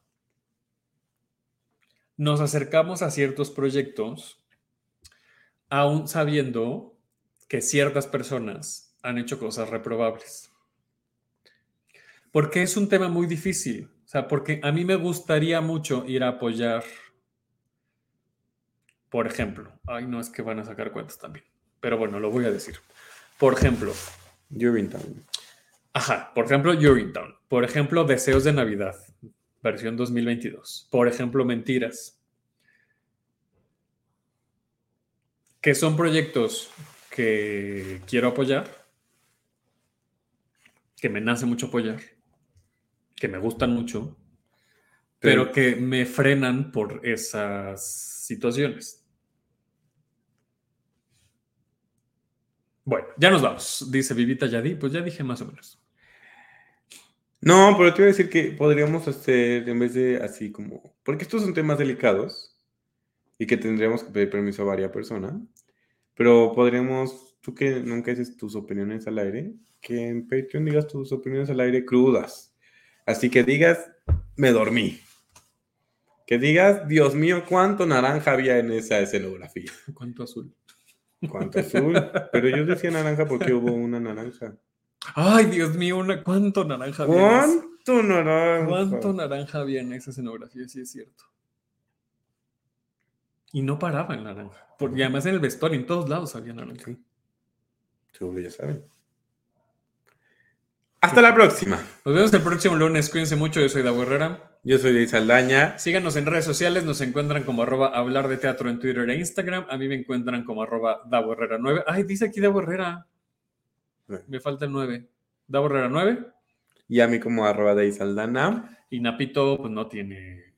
nos acercamos a ciertos proyectos, aún sabiendo que ciertas personas han hecho cosas reprobables. Porque es un tema muy difícil. O sea, porque a mí me gustaría mucho ir a apoyar, por ejemplo, ay, no es que van a sacar cuentas también, pero bueno, lo voy a decir. Por ejemplo, Urinetown. Ajá, por ejemplo, Urinetown. Por ejemplo, Deseos de Navidad, versión 2022. Por ejemplo, Mentiras. Que son proyectos que quiero apoyar, que me nace mucho apoyar que me gustan mucho, pero, que me frenan por esas situaciones. Bueno, ya nos vamos, dice Vivita Yadi, pues ya dije más o menos. No, pero te iba a decir que podríamos hacer, en vez de así como, porque estos son temas delicados y que tendríamos que pedir permiso a varias personas, pero podríamos, tú que nunca dices tus opiniones al aire, que en Patreon digas tus opiniones al aire crudas. Así que digas, me dormí. Que digas, Dios mío, cuánto naranja había en esa escenografía. Cuánto azul. Cuánto azul. Pero yo decía naranja porque hubo una naranja. Ay, Dios mío, una, cuánto naranja había. ¿Cuánto naranja? Cuánto naranja había en esa escenografía, sí es cierto. Y no paraba en naranja. Porque además en el vestuario, en todos lados había naranja. Seguro ya saben. Hasta la próxima. Nos vemos el próximo lunes. Cuídense mucho. Yo soy Davo Herrera. Yo soy de Saldaña. Síganos en redes sociales. Nos encuentran como arroba hablar de teatro en Twitter e Instagram. A mí me encuentran como arroba Davo Herrera 9. Ay, dice aquí Davo Herrera. Me falta el 9. Davo Herrera 9. Y a mí como arroba de Saldana. Y Napito, pues no tiene.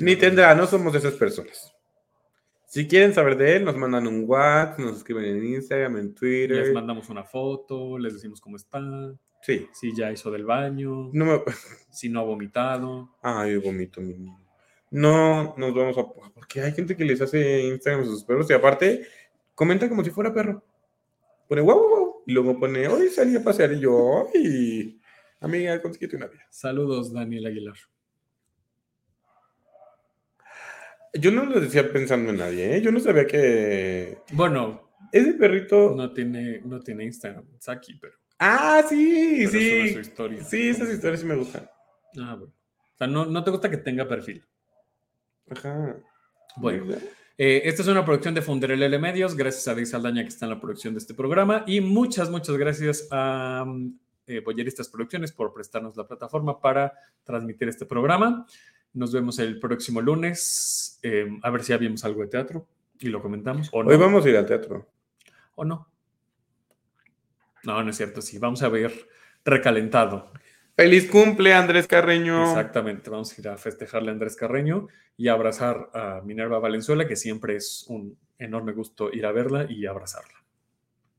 Ni tendrá, no somos de esas personas. Si quieren saber de él, nos mandan un WhatsApp, nos escriben en Instagram, en Twitter. Les mandamos una foto, les decimos cómo están. Sí. Si ya hizo del baño. No Si no ha vomitado. Ah, yo vomito, mi No, nos vamos a. Porque hay gente que les hace Instagram a sus perros y aparte comenta como si fuera perro. Pone guau, guau, Y luego pone, hoy salí a pasear y yo, ay, amiga, consíguete una vida. Saludos, Daniel Aguilar. Yo no lo decía pensando en nadie, ¿eh? Yo no sabía que. Bueno. Ese perrito. No tiene, no tiene Instagram, Saki, pero. Ah, sí, sí. Sí, esas historias sí me gustan. Ah, bueno. O sea, no, no te gusta que tenga perfil. Ajá. Bueno. Eh, esta es una producción de Funderelele Medios. Gracias a Deis Aldaña que está en la producción de este programa. Y muchas, muchas gracias a eh, Boyeristas Producciones por prestarnos la plataforma para transmitir este programa. Nos vemos el próximo lunes. Eh, a ver si ya vimos algo de teatro y lo comentamos. Hoy vamos a ir al teatro. ¿O no? No, no es cierto, sí. Vamos a ver recalentado. Feliz cumple, Andrés Carreño. Exactamente, vamos a ir a festejarle a Andrés Carreño y abrazar a Minerva Valenzuela, que siempre es un enorme gusto ir a verla y abrazarla.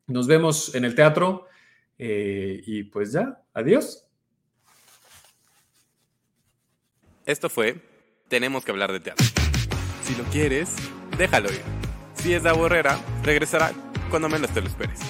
Nos vemos en el teatro eh, y pues ya, adiós. Esto fue Tenemos que hablar de teatro. Si lo quieres, déjalo ir. Si es de Herrera, regresará cuando menos te lo esperes.